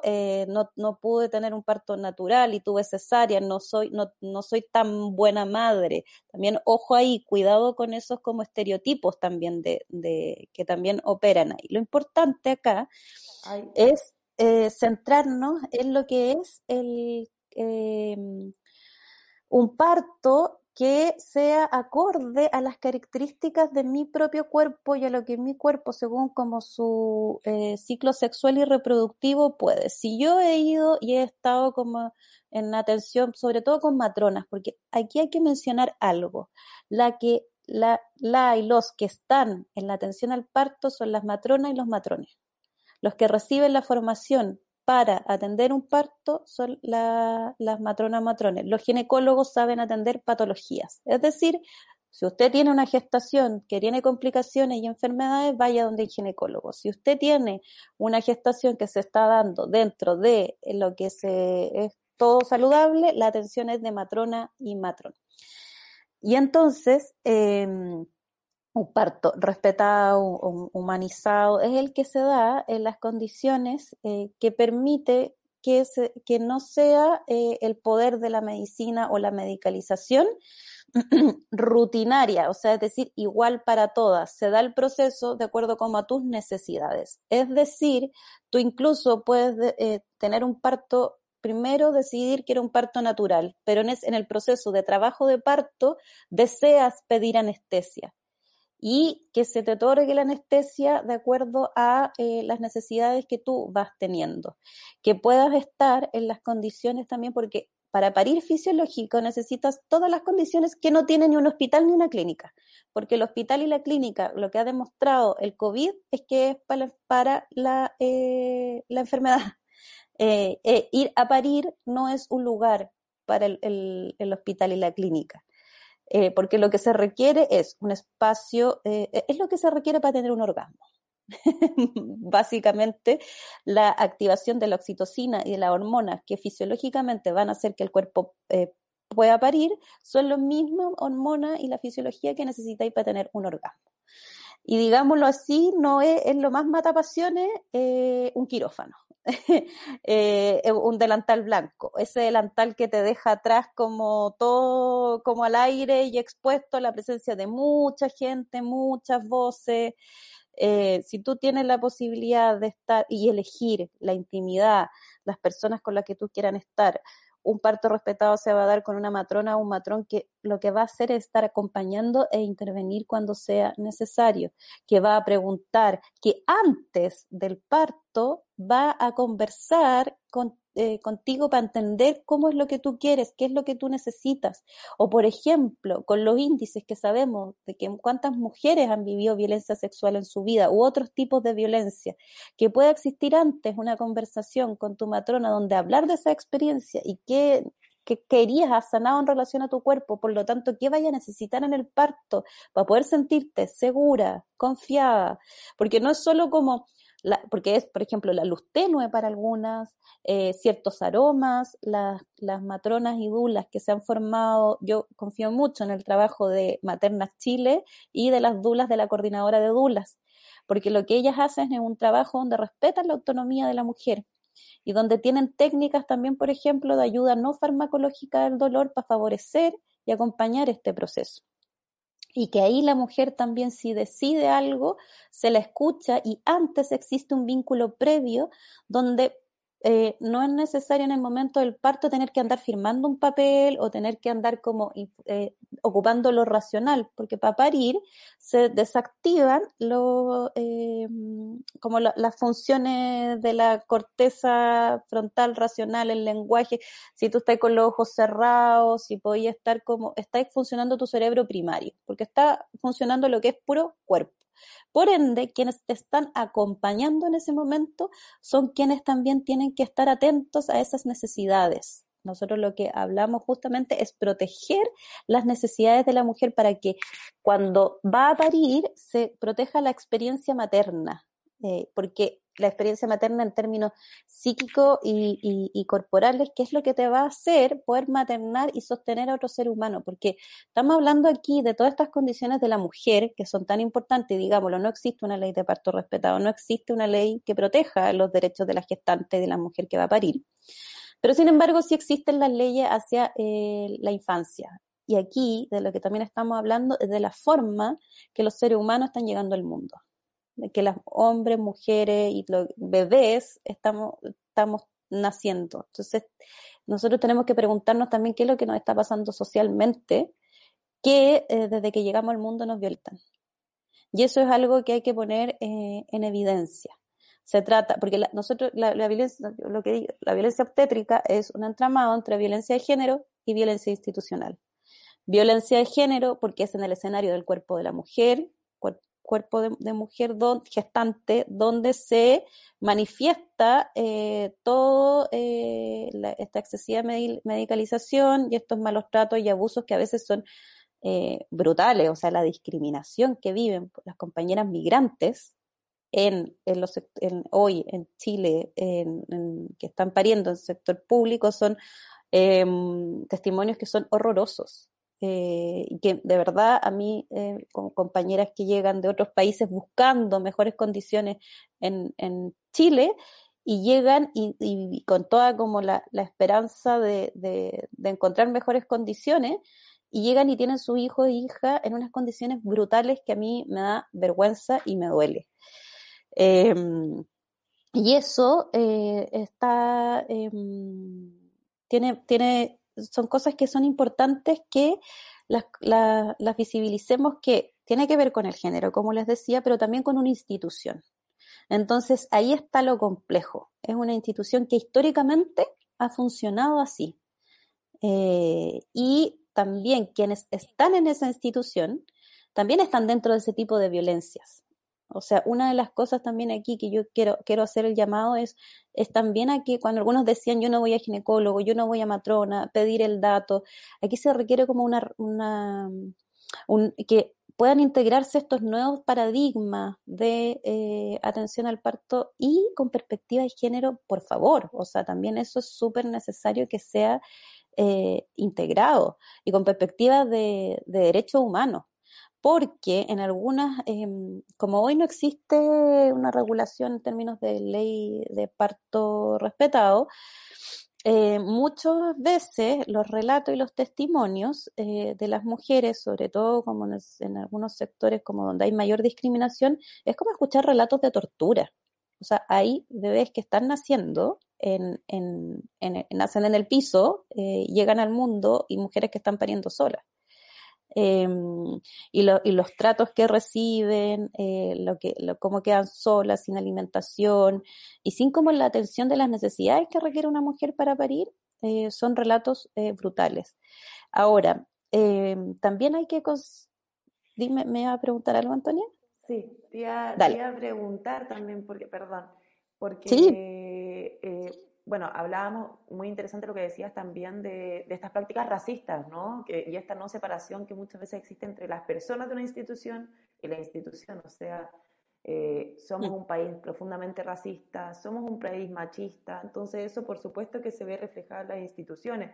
no, no, pude tener un parto natural y tuve cesárea, no soy, no, no soy tan buena madre. También, ojo ahí, cuidado con esos como estereotipos también de, de que también operan ahí. Lo importante acá es eh, centrarnos en lo que es el, em, un parto que sea acorde a las características de mi propio cuerpo y a lo que mi cuerpo, según como su eh, ciclo sexual y reproductivo, puede. Si yo he ido y he estado como en atención, sobre todo con matronas, porque aquí hay que mencionar algo, la que la, la y los que están en la atención al parto son las matronas y los matrones. Los que reciben la formación para atender un parto son las matronas matrones. Los ginecólogos saben atender patologías. Es decir, si usted tiene una gestación que tiene complicaciones y enfermedades, vaya donde el ginecólogo. Si usted tiene una gestación que se está dando dentro de lo que es todo saludable, la atención es de matrona y matrón. Y entonces, em, un parto respetado, humanizado, es el que se da en las condiciones eh, que permite que, no sea eh, el poder de la medicina o la medicalización [CLEARS THROAT] rutinaria, o sea, es decir, igual para todas. Se da el proceso de acuerdo como a tus necesidades. Es decir, tú incluso puedes eh, tener un parto primero decidir que era un parto natural, pero en el proceso de trabajo de parto deseas pedir anestesia y que se te otorgue la anestesia de acuerdo a eh, las necesidades que tú vas teniendo. Que puedas estar en las condiciones también, porque para parir fisiológico necesitas todas las condiciones que no tiene ni un hospital ni una clínica, porque el hospital y la clínica, lo que ha demostrado el COVID es que es para, la, eh, la enfermedad. [LAUGHS] Eh, ir a parir no es un lugar para el hospital y la clínica. Eh, porque lo que se requiere es un espacio, eh, es lo que se requiere para tener un orgasmo. [LAUGHS] básicamente la activación de la oxitocina y de las hormonas que fisiológicamente van a hacer que el cuerpo eh, pueda parir, son las mismas hormonas y la fisiología que necesitáis para tener un orgasmo. Y digámoslo así, no es, es lo más matapasiones eh, un quirófano. [LAUGHS] Eh, un delantal blanco, ese delantal que te deja atrás como todo, como al aire y expuesto a la presencia de mucha gente, muchas voces. Eh, si tú tienes la posibilidad de estar y elegir la intimidad, las personas con las que tú quieran estar, un parto respetado se va a dar con una matrona o un matrón que lo que va a hacer es estar acompañando e intervenir cuando sea necesario, que va a preguntar, que antes del parto va a conversar con eh, contigo para entender cómo es lo que tú quieres, qué es lo que tú necesitas. O, por ejemplo, con los índices que sabemos de que cuántas mujeres han vivido violencia sexual en su vida u otros tipos de violencia, que pueda existir antes una conversación con tu matrona donde hablar de esa experiencia y qué que querías has sanado en relación a tu cuerpo, por lo tanto, qué vaya a necesitar en el parto para poder sentirte segura, confiada, porque no es solo como porque es, por ejemplo, la luz tenue para algunas, eh, ciertos aromas, las, las matronas y dulas que se han formado, yo confío mucho en el trabajo de Maternas Chile y de las dulas de la coordinadora de dulas, porque lo que ellas hacen es un trabajo donde respetan la autonomía de la mujer y donde tienen técnicas también, por ejemplo, de ayuda no farmacológica del dolor para favorecer y acompañar este proceso y que ahí la mujer también si decide algo, se la escucha y antes existe un vínculo previo donde eh, no es necesario en el momento del parto tener que andar firmando un papel o tener que andar como eh, ocupando lo racional, porque para parir se desactivan lo, eh, como las funciones de la corteza frontal racional, el lenguaje, si tú estás con los ojos cerrados, si podías estar como, está funcionando tu cerebro primario, porque está funcionando lo que es puro cuerpo. Por ende, quienes te están acompañando en ese momento son quienes también tienen que estar atentos a esas necesidades. Nosotros lo que hablamos justamente es proteger las necesidades de la mujer para que cuando va a parir se proteja la experiencia materna, eh, porque la experiencia materna en términos psíquicos y, corporales, ¿qué es lo que te va a hacer poder maternar y sostener a otro ser humano? Porque estamos hablando aquí de todas estas condiciones de la mujer que son tan importantes, digámoslo, no existe una ley de parto respetado, no existe una ley que proteja los derechos de la gestante y de la mujer que va a parir. Pero sin embargo, sí existen las leyes hacia eh, la infancia. Y aquí, de lo que también estamos hablando, es de la forma que los seres humanos están llegando al mundo que las hombres, mujeres y los bebés estamos, estamos naciendo. Entonces, nosotros tenemos que preguntarnos también qué es lo que nos está pasando socialmente, que eh, desde que llegamos al mundo nos violentan. Y eso es algo que hay que poner eh, en evidencia. Se trata, porque nosotros, la, violencia, lo que digo, la violencia obstétrica es un entramado entre violencia de género y violencia institucional. Violencia de género porque es en el escenario del cuerpo de la mujer, de, mujer gestante, donde se manifiesta eh, todo eh, esta excesiva medicalización y estos malos tratos y abusos que a veces son eh, brutales, o sea, la discriminación que viven las compañeras migrantes en, los, hoy en Chile, que están pariendo en el sector público, son em, testimonios que son horrorosos eh, que de verdad a mí, eh, con compañeras que llegan de otros países buscando mejores condiciones en, en Chile, y llegan y, con toda como la, la esperanza de, de, encontrar mejores condiciones, y llegan y tienen su hijo e hija en unas condiciones brutales que a mí me da vergüenza y me duele. Em, y eso eh, está, em, tiene, tiene son cosas que son importantes que las, visibilicemos que tiene que ver con el género, como les decía, pero también con una institución. Entonces ahí está lo complejo. Es una institución que históricamente ha funcionado así. Eh, y también quienes están en esa institución también están dentro de ese tipo de violencias. O sea, una de las cosas también aquí que yo quiero, quiero hacer el llamado es, es también aquí, cuando algunos decían yo no voy a ginecólogo, yo no voy a matrona, pedir el dato, aquí se requiere como una, una un, que puedan integrarse estos nuevos paradigmas de eh, atención al parto y con perspectiva de género, por favor. O sea, también eso es súper necesario que sea eh, integrado y con perspectiva de, de derechos humanos porque en algunas, em, como hoy no existe una regulación en términos de ley de parto respetado, eh, muchas veces los relatos y los testimonios eh, de las mujeres, sobre todo como en, algunos sectores como donde hay mayor discriminación, es como escuchar relatos de tortura. O sea, hay bebés que están naciendo, en, en, nacen en el piso, eh, llegan al mundo y mujeres que están pariendo solas. Em, y, y, los tratos que reciben, eh, lo que, lo, cómo quedan solas, sin alimentación y sin como la atención de las necesidades que requiere una mujer para parir, eh, son relatos eh, brutales. Ahora, em, también hay que... Dime, ¿me va a preguntar algo, Antonia? Sí, te iba, a preguntar también, porque, perdón, porque ¿Sí? Bueno, hablábamos, muy interesante lo que decías también de, estas prácticas racistas, ¿no? Que, y esta no separación que muchas veces existe entre las personas de una institución y la institución. O sea, eh, somos mm. un país profundamente racista, somos un país machista, entonces eso por supuesto que se ve reflejado en las instituciones.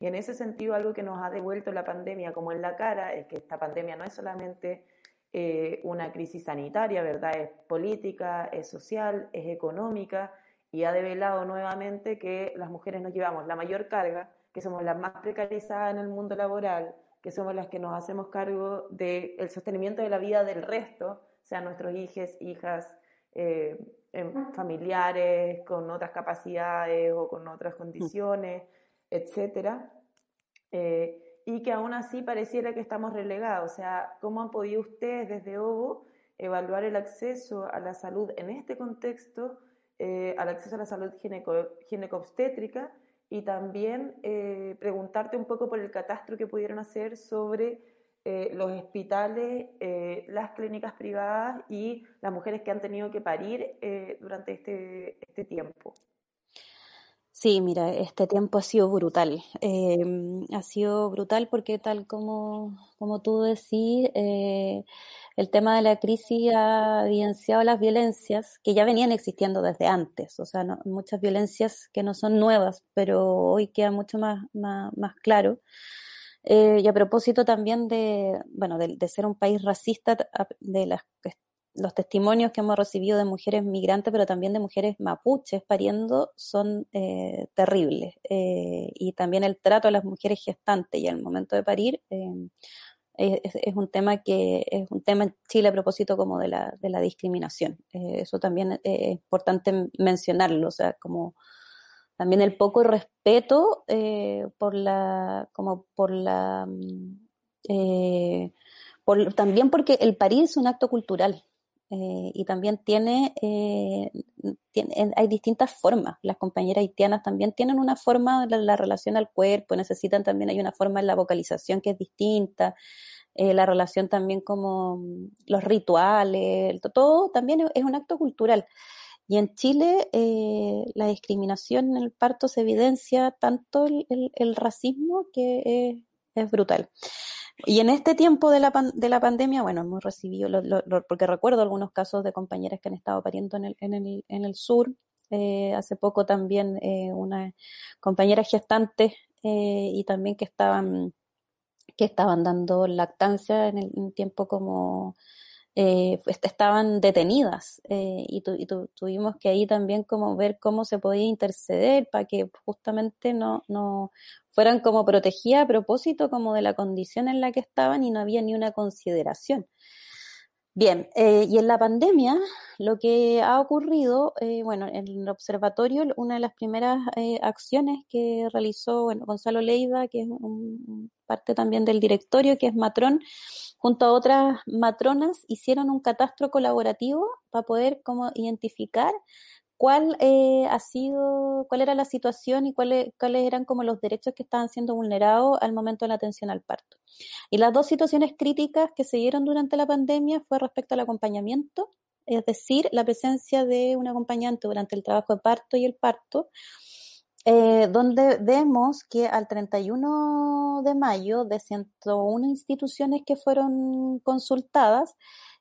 Y en ese sentido, algo que nos ha devuelto la pandemia como en la cara es que esta pandemia no es solamente eh, una crisis sanitaria, ¿verdad? Es política, es social, es económica y ha develado nuevamente que las mujeres nos llevamos la mayor carga, que somos las más precarizadas en el mundo laboral, que somos las que nos hacemos cargo del sostenimiento de la vida del resto, sean nuestros hijos, hijas, eh, familiares, con otras capacidades o con otras condiciones, etcétera, eh, y que aún así pareciera que estamos relegados. O sea, ¿cómo han podido ustedes desde OVO evaluar el acceso a la salud en este contexto? Eh, al acceso a la salud ginecobstétrica y también eh, preguntarte un poco por el catastro que pudieron hacer sobre eh, los hospitales, las clínicas privadas y las mujeres que han tenido que parir durante este, este tiempo. Sí, mira, este tiempo ha sido brutal. ha sido brutal porque tal como, como tú decís, el tema de la crisis ha evidenciado las violencias que ya venían existiendo desde antes, o sea, muchas violencias que no son nuevas, pero hoy queda mucho más, más, claro. Eh, y a propósito también de, bueno, de, ser un país racista, de las, los testimonios que hemos recibido de mujeres migrantes, pero también de mujeres mapuches pariendo, son eh, terribles. Eh, y también el trato a las mujeres gestantes y al momento de parir es, un tema que es un tema en Chile a propósito como de la, de la discriminación. Eh, eso también es importante mencionarlo, o sea, como también el poco respeto eh, por la, como por la, mm, eh, por, también porque el parir es un acto cultural. Y también tiene, tiene, hay distintas formas. Las compañeras haitianas también tienen una forma de la relación al cuerpo, necesitan también, hay una forma en la vocalización que es distinta, eh, la relación también como mm, los rituales, todo también es un acto cultural. Y en Chile eh, la discriminación en el parto se evidencia tanto el, racismo que es, brutal. Y en este tiempo de la, de la pandemia, bueno, hemos recibido, porque recuerdo algunos casos de compañeras que han estado pariendo en el, en el, en el sur, eh, hace poco también una compañera gestante y también que estaban que estaban dando lactancia en el tiempo como eh, estaban detenidas eh, y, tuvimos que ahí también como ver cómo se podía interceder para que justamente no, no fueran como protegidas a propósito como de la condición en la que estaban y no había ni una consideración. Bien, eh, y en la pandemia lo que ha ocurrido, eh, bueno, en el observatorio, una de las primeras eh, acciones que realizó Gonzalo Leiva, que es un, parte también del directorio, que es matrón, junto a otras matronas, hicieron un catastro colaborativo para poder como identificar cuál eh, ha sido, cuál era la situación y cuáles, cuáles eran como los derechos que estaban siendo vulnerados al momento de la atención al parto. Y las dos situaciones críticas que se dieron durante la pandemia fue respecto al acompañamiento, es decir, la presencia de un acompañante durante el trabajo de parto y el parto, eh, donde vemos que al 31 de mayo, de 101 instituciones que fueron consultadas,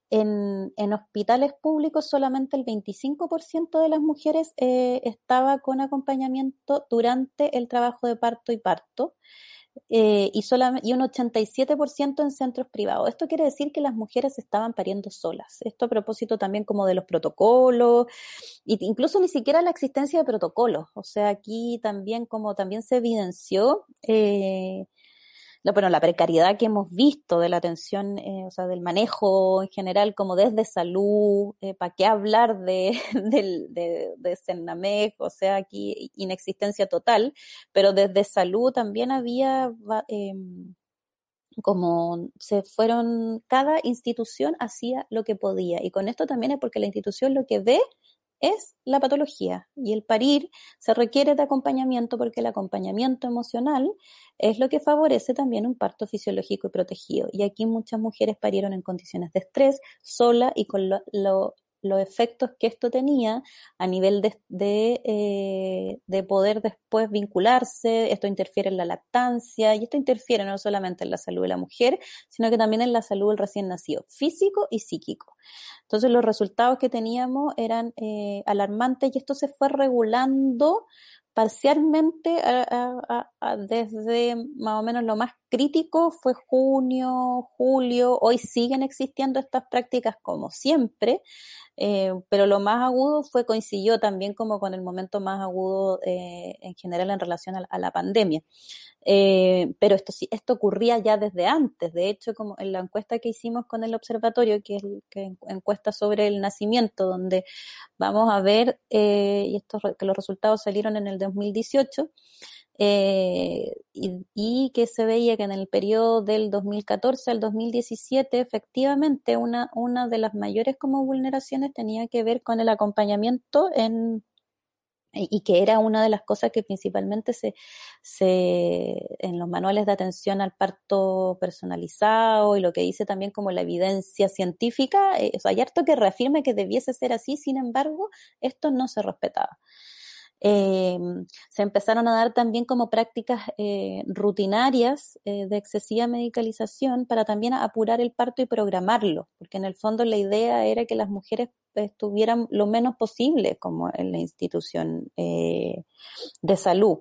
en, en hospitales públicos solamente el 25% de las mujeres eh, estaba con acompañamiento durante el trabajo de parto y parto. Eh, y, y un 87% en centros privados. Esto quiere decir que las mujeres estaban pariendo solas. Esto a propósito también como de los protocolos, e incluso ni siquiera la existencia de protocolos. O sea, aquí también como también se evidenció eh, bueno, la precariedad que hemos visto de la atención, eh, o sea, del manejo en general, como desde salud, eh, ¿para qué hablar de, [LAUGHS] de, de, de O sea, aquí inexistencia total, pero desde salud también había... Eh, como se fueron, cada institución hacía lo que podía. Y con esto también es porque la institución lo que ve es la patología y el parir se requiere de acompañamiento porque el acompañamiento emocional es lo que favorece también un parto fisiológico y protegido. Y aquí muchas mujeres parieron en condiciones de estrés, sola y con lo, lo, los efectos que esto tenía a nivel de, de, eh, de, poder después vincularse, esto interfiere en la lactancia y esto interfiere no solamente en la salud de la mujer, sino que también en la salud del recién nacido, físico y psíquico. Entonces los resultados que teníamos eran eh, alarmantes y esto se fue regulando parcialmente desde más o menos lo más crítico fue junio, julio, hoy siguen existiendo estas prácticas como siempre, eh, pero lo más agudo fue coincidió también como con el momento más agudo eh, en general en relación a, la pandemia. Eh, pero esto sí, esto ocurría ya desde antes. De hecho, como en la encuesta que hicimos con el observatorio, que es que encuesta sobre el nacimiento, donde vamos a ver, y esto, que los resultados salieron en el 2018, eh, y, que se veía que en el periodo del 2014 al 2017 efectivamente una, una de las mayores como vulneraciones tenía que ver con el acompañamiento en y que era una de las cosas que principalmente se, se en los manuales de atención al parto personalizado y lo que dice también como la evidencia científica, eh, hay harto que reafirma que debiese ser así, sin embargo, esto no se respetaba. Eh, se empezaron a dar también como prácticas eh, rutinarias eh, de excesiva medicalización para también apurar el parto y programarlo, porque en el fondo la idea era que las mujeres estuvieran lo menos posible como en la institución eh, de salud.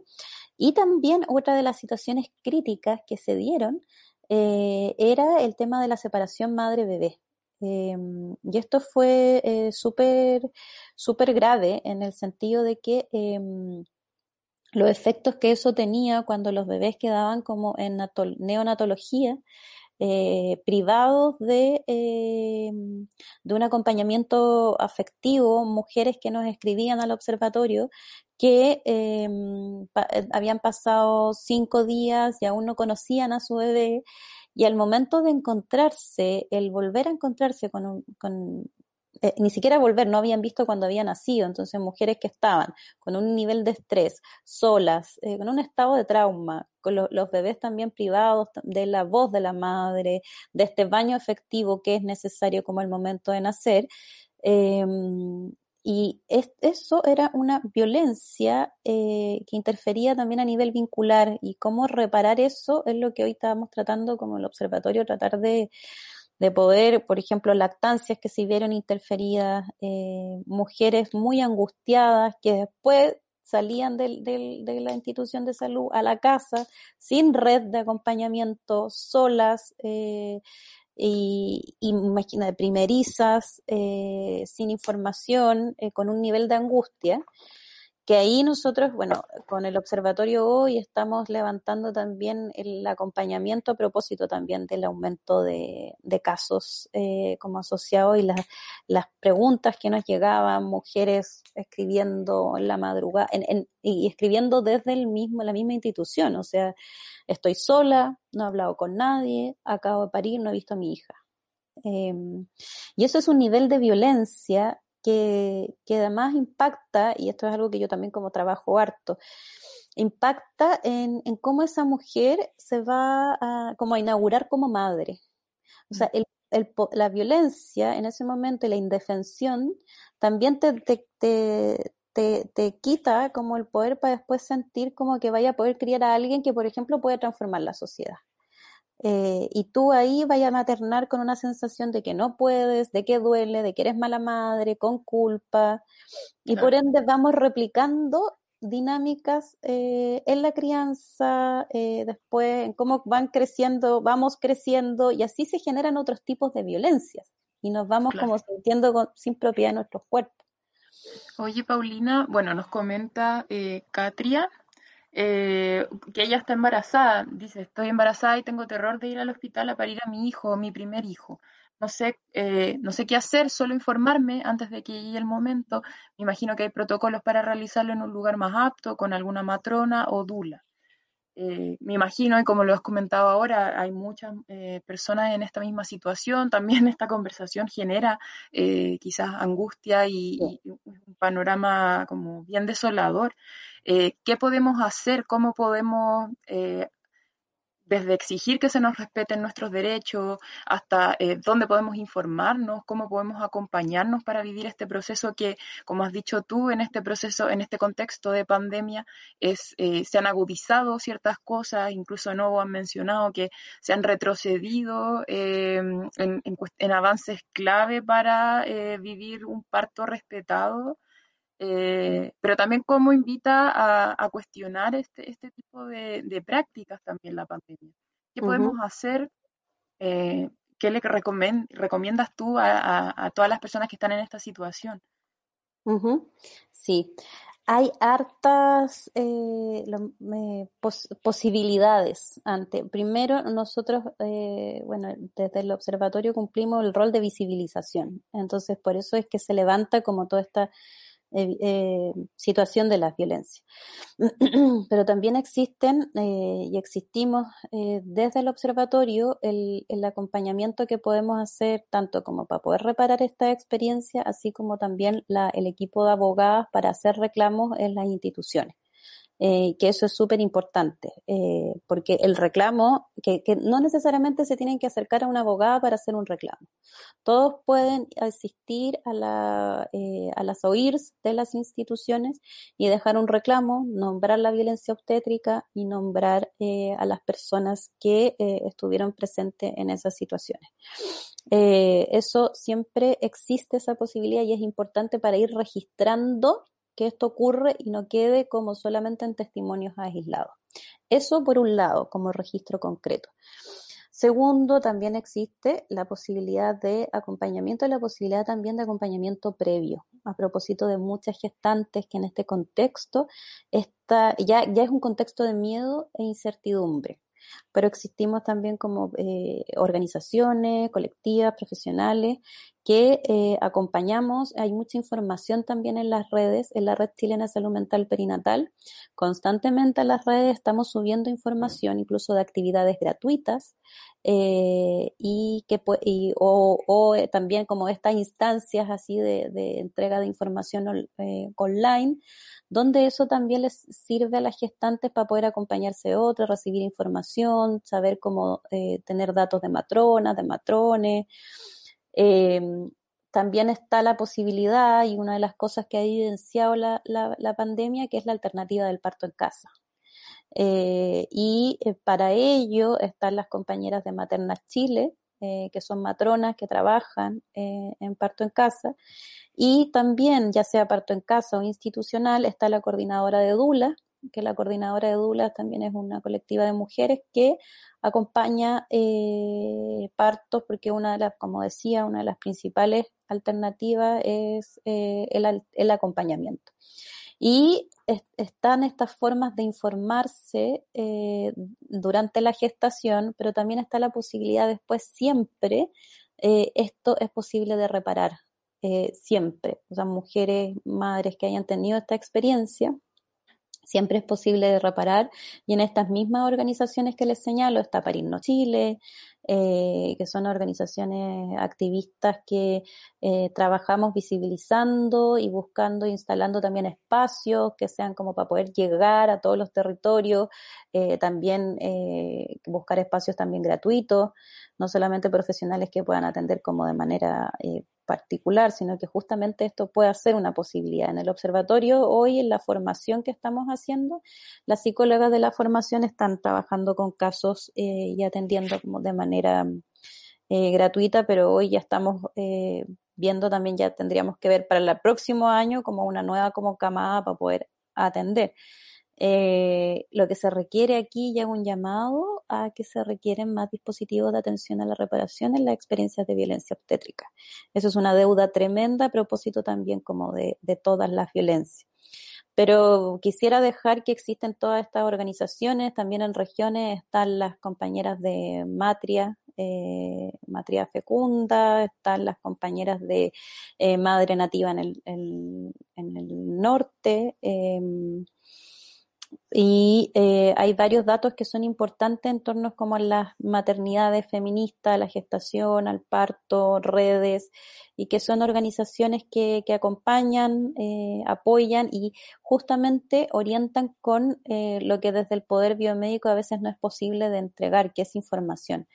Y también otra de las situaciones críticas que se dieron eh, era el tema de la separación madre-bebé. Em, y esto fue eh, súper súper grave en el sentido de que em, los efectos que eso tenía cuando los bebés quedaban como en neonatología, eh, privados de, em, de un acompañamiento afectivo, mujeres que nos escribían al observatorio que eh, habían pasado cinco días y aún no conocían a su bebé y al momento de encontrarse, el volver a encontrarse con, un, con eh, ni siquiera volver, no habían visto cuando había nacido, entonces mujeres que estaban con un nivel de estrés, solas, eh, con un estado de trauma, con los bebés también privados de la voz de la madre, de este baño efectivo que es necesario como el momento de nacer, eh, y eso era una violencia eh, que interfería también a nivel vincular y cómo reparar eso es lo que hoy estábamos tratando como el observatorio, tratar de, de poder, por ejemplo, lactancias que se vieron interferidas, eh, mujeres muy angustiadas que después salían del, del, de la institución de salud a la casa sin red de acompañamiento, solas, eh, y, y de primerizas, eh, sin información, eh, con un nivel de angustia, que ahí nosotros, bueno, con el observatorio hoy estamos levantando también el acompañamiento a propósito también del aumento de, de casos eh, como asociado y las, las preguntas que nos llegaban, mujeres escribiendo en la madrugada en, en, y escribiendo desde el mismo, la misma institución, o sea, estoy sola, no he hablado con nadie, acabo de parir, no he visto a mi hija. Eh, y eso es un nivel de violencia que, además impacta, y esto es algo que yo también como trabajo harto, impacta en, cómo esa mujer se va a, como a inaugurar como madre. O sea, el, la violencia en ese momento y la indefensión también te, te, te, te quita como el poder para después sentir como que vaya a poder criar a alguien que, por ejemplo, puede transformar la sociedad. Eh, y tú ahí vayas a maternar con una sensación de que no puedes, de que duele, de que eres mala madre, con culpa, y por ende vamos replicando dinámicas eh, en la crianza, eh, después en cómo van creciendo, vamos creciendo, y así se generan otros tipos de violencias, y nos vamos como sintiendo sin propiedad de nuestros cuerpos. Oye, Paulina, bueno, nos comenta eh, Catria eh, que ella está embarazada. Dice, estoy embarazada y tengo terror de ir al hospital a parir a mi hijo, mi primer hijo. No sé, eh, no sé qué hacer, solo informarme antes de que llegue el momento. Me imagino que hay protocolos para realizarlo en un lugar más apto, con alguna matrona o dula. Eh, me imagino, y como lo has comentado ahora, hay muchas eh, personas en esta misma situación. [LAUGHS] También esta conversación genera eh, quizás angustia y, y, un panorama como bien desolador. ¿Qué podemos hacer? ¿Cómo podemos desde exigir que se nos respeten nuestros derechos hasta eh, dónde podemos informarnos, cómo podemos acompañarnos para vivir este proceso que, como has dicho tú, en este proceso, en este contexto de pandemia, es, eh, se han agudizado ciertas cosas, incluso no han mencionado que se han retrocedido eh, en, en, en, avances clave para eh, vivir un parto respetado eh, pero también cómo invita a, a cuestionar este, este tipo de, de, prácticas también la pandemia. ¿Qué uh -huh. podemos hacer? Eh, ¿Qué le recomiendas tú a, a, a, todas las personas que están en esta situación? Uh -huh. Sí, hay hartas eh, lo, eh, pos posibilidades ante. Primero, nosotros, eh, bueno, desde el observatorio cumplimos el rol de visibilización. Entonces, por eso es que se levanta como toda esta eh, situación de la violencia. [CLEARS THROAT] Pero también existen eh, y existimos eh, desde el observatorio el, el, acompañamiento que podemos hacer tanto como para poder reparar esta experiencia, así como también el equipo de abogadas para hacer reclamos en las instituciones eh, que eso es súper importante, eh, porque el reclamo, que, no necesariamente se tienen que acercar a una abogada para hacer un reclamo. Todos pueden asistir a, la, eh, a las OIRS de las instituciones y dejar un reclamo, nombrar la violencia obstétrica y nombrar eh, a las personas que estuvieron presentes en esas situaciones. eso siempre existe esa posibilidad y es importante para ir registrando que esto ocurre y no quede como solamente en testimonios aislados. Eso por un lado, como registro concreto. Segundo, también existe la posibilidad de acompañamiento y la posibilidad también de acompañamiento previo, a propósito de muchas gestantes que en este contexto está, ya, ya es un contexto de miedo e incertidumbre pero existimos también como eh, organizaciones, colectivas, profesionales que eh, acompañamos. Hay mucha información también en las redes, en la red chilena salud mental perinatal. Constantemente en las redes estamos subiendo información, incluso de actividades gratuitas, eh, y que y, o, o, eh, también como estas instancias así de, de entrega de información eh, online, donde eso también les sirve a las gestantes para poder acompañarse de otros, recibir información, saber cómo tener datos de matronas, de matrones. Eh, también está la posibilidad y una de las cosas que ha evidenciado la, la, pandemia, que es la alternativa del parto en casa. Eh, y eh, para ello están las compañeras de Maternas Chile, eh, que son matronas que trabajan en parto en casa. Y también, ya sea parto en casa o institucional, está la coordinadora de DULA, que la coordinadora de DULA también es una colectiva de mujeres que acompaña eh, partos, porque una de las, como decía, una de las principales alternativas es eh, el, el, acompañamiento. Y est están estas formas de informarse eh, durante la gestación, pero también está la posibilidad después siempre, esto es posible de reparar, siempre. O sea, mujeres, madres que hayan tenido esta experiencia, siempre es posible reparar. Y en estas mismas organizaciones que les señalo está Parirnos Chile, eh, que son organizaciones activistas que eh, trabajamos visibilizando y buscando, instalando también espacios que sean como para poder llegar a todos los territorios, eh, también eh, buscar espacios también gratuitos, no solamente profesionales que puedan atender como de manera eh, particular, sino que justamente esto puede ser una posibilidad. En el observatorio hoy, en la formación que estamos haciendo, las psicólogas de la formación están trabajando con casos eh, y atendiendo como de manera eh, gratuita, pero hoy ya estamos eh, viendo también, ya tendríamos que ver para el próximo año como una nueva como camada para poder atender. Eh, lo que se requiere aquí ya un llamado a que se requieren más dispositivos de atención a la reparación en las experiencias de violencia obstétrica. Eso es una deuda tremenda a propósito también como de, todas las violencias. Pero quisiera dejar que existen todas estas organizaciones, también en regiones están las compañeras de Matria, eh, Matria Fecunda, están las compañeras de eh, Madre Nativa en el, en, en el norte. Y eh, hay varios datos que son importantes en torno como a las maternidades feministas, la gestación, al parto, redes, y que son organizaciones que, que acompañan, eh, apoyan y justamente orientan con eh, lo que desde el poder biomédico a veces no es posible de entregar, que es información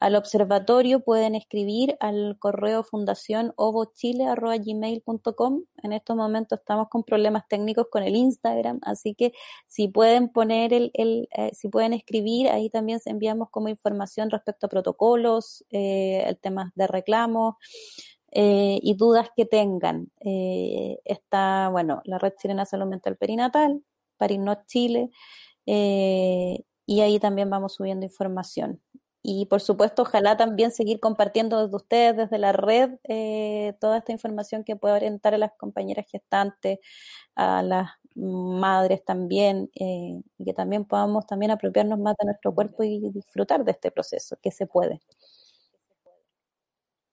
al observatorio pueden escribir al correo fundación ovochile.gmail.com. En estos momentos estamos con problemas técnicos con el Instagram, así que si pueden poner el, el eh, si pueden escribir, ahí también enviamos como información respecto a protocolos, eh, el tema de reclamos. Eh, y dudas que tengan. Eh, está, bueno, la Red Chilena Salud Mental Perinatal, Parinot Chile, y ahí también vamos subiendo información. Y por supuesto, ojalá también seguir compartiendo desde ustedes, desde la red, eh, toda esta información que pueda orientar a las compañeras gestantes, a las madres también, eh, y que también podamos también apropiarnos más de nuestro cuerpo y disfrutar de este proceso, que se puede.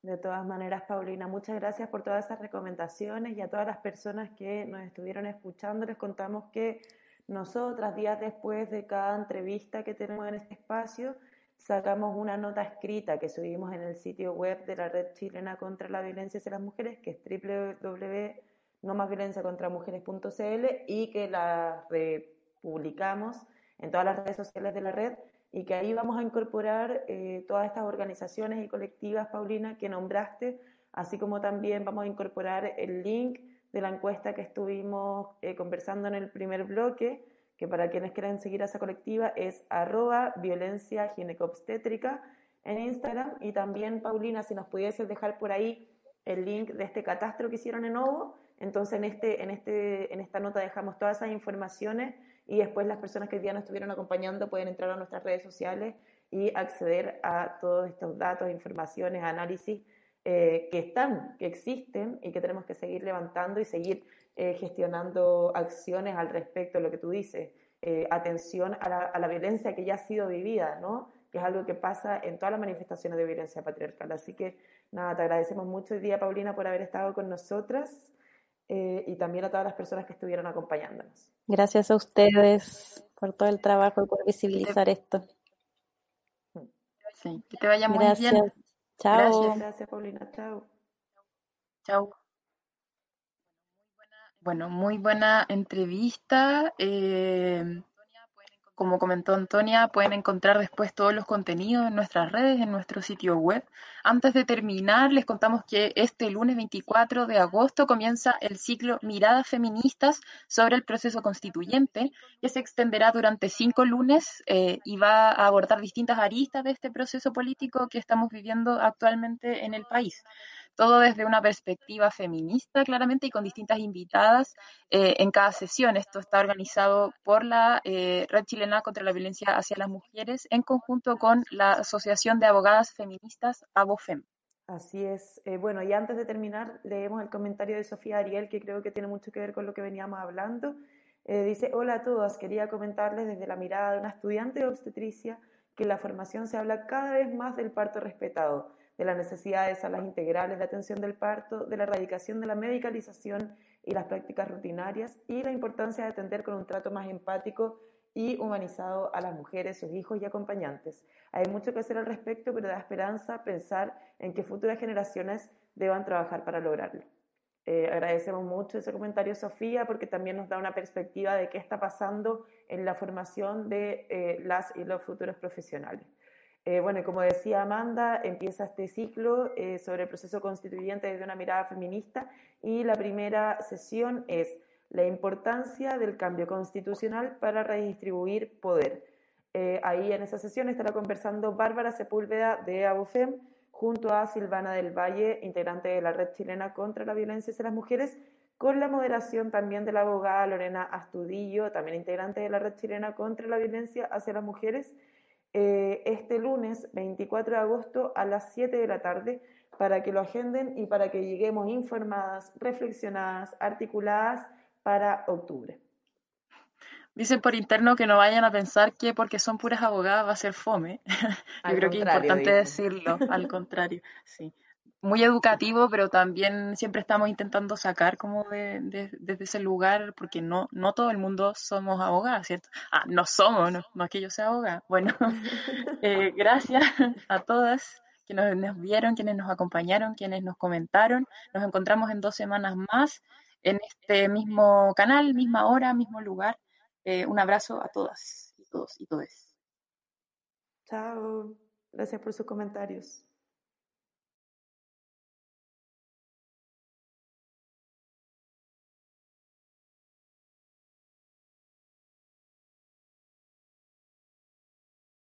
De todas maneras, Paulina, muchas gracias por todas esas recomendaciones y a todas las personas que nos estuvieron escuchando. Les contamos que nosotras, días después de cada entrevista que tenemos en este espacio, sacamos una nota escrita que subimos en el sitio web de la Red Chilena contra la Violencia hacia las Mujeres, que es www.nomasviolenciacontramujeres.cl y que la publicamos en todas las redes sociales de la red y que ahí vamos a incorporar eh, todas estas organizaciones y colectivas, Paulina, que nombraste, así como también vamos a incorporar el link de la encuesta que estuvimos eh, conversando en el primer bloque, que para quienes quieran seguir a esa colectiva es arroba violencia ginecobstétrica en Instagram. Y también Paulina si nos pudieses dejar por ahí el link de este catastro que hicieron en Ovo, entonces en, este, en, este, en esta nota dejamos todas esas informaciones y después las personas que hoy día nos estuvieron acompañando pueden entrar a nuestras redes sociales y acceder a todos estos datos, informaciones, análisis eh, que están, que existen y que tenemos que seguir levantando y seguir eh, gestionando acciones al respecto de lo que tú dices, eh, atención a la, a la, violencia que ya ha sido vivida, ¿no? que es algo que pasa en todas las manifestaciones de violencia patriarcal. Así que nada, te agradecemos mucho hoy día, Paulina, por haber estado con nosotras eh, y también a todas las personas que estuvieron acompañándonos. Gracias a ustedes por todo el trabajo y por visibilizar esto. Sí, que te vaya muy Gracias. bien. Chao. Gracias, gracias, Paulina. Chao. Chao. Bueno, muy buena entrevista. Eh, como comentó Antonia, pueden encontrar después todos los contenidos en nuestras redes, en nuestro sitio web. Antes de terminar, les contamos que este lunes 24 de agosto comienza el ciclo Miradas Feministas sobre el proceso constituyente, que se extenderá durante cinco lunes eh, y va a abordar distintas aristas de este proceso político que estamos viviendo actualmente en el país todo desde una perspectiva feminista, claramente, y con distintas invitadas eh, en cada sesión. Esto está organizado por la eh, Red Chilena contra la Violencia hacia las Mujeres en conjunto con la Asociación de Abogadas Feministas, ABOFEM. Así es. Eh, bueno, y antes de terminar, leemos el comentario de Sofía Ariel, que creo que tiene mucho que ver con lo que veníamos hablando. Dice, hola a todas, quería comentarles desde la mirada de una estudiante obstetricia que en la formación se habla cada vez más del parto respetado de la necesidad de salas integrales de atención del parto, de la erradicación de la medicalización y las prácticas rutinarias y la importancia de atender con un trato más empático y humanizado a las mujeres, sus hijos y acompañantes. Hay mucho que hacer al respecto, pero da esperanza pensar en que futuras generaciones deban trabajar para lograrlo. Eh, agradecemos mucho ese comentario, Sofía, porque también nos da una perspectiva de qué está pasando en la formación de eh, las y los futuros profesionales. Eh, bueno, como decía Amanda, empieza este ciclo eh, sobre el proceso constituyente desde una mirada feminista y la primera sesión es la importancia del cambio constitucional para redistribuir poder. Eh, ahí en esa sesión estará conversando Bárbara Sepúlveda de ABUFEM junto a Silvana del Valle, integrante de la Red Chilena contra la Violencia hacia las Mujeres, con la moderación también de la abogada Lorena Astudillo, también integrante de la Red Chilena contra la Violencia hacia las Mujeres, eh, este lunes 24 de agosto a las 7 de la tarde para que lo agenden y para que lleguemos informadas, reflexionadas, articuladas para octubre. Dicen por interno que no vayan a pensar que porque son puras abogadas va a ser fome. [LAUGHS] Yo creo que es importante decirlo, al contrario, sí. Muy educativo, pero también siempre estamos intentando sacar como de, desde ese lugar, porque no, no todo el mundo somos abogadas, ¿cierto? Ah, no somos, no, no es que yo sea abogada. Bueno, [LAUGHS] eh, gracias a todas quienes nos vieron, quienes nos acompañaron, quienes nos comentaron. Nos encontramos en dos semanas más en este mismo canal, misma hora, mismo lugar. Eh, un abrazo a todas y todos y todes. Chao. Gracias por sus comentarios.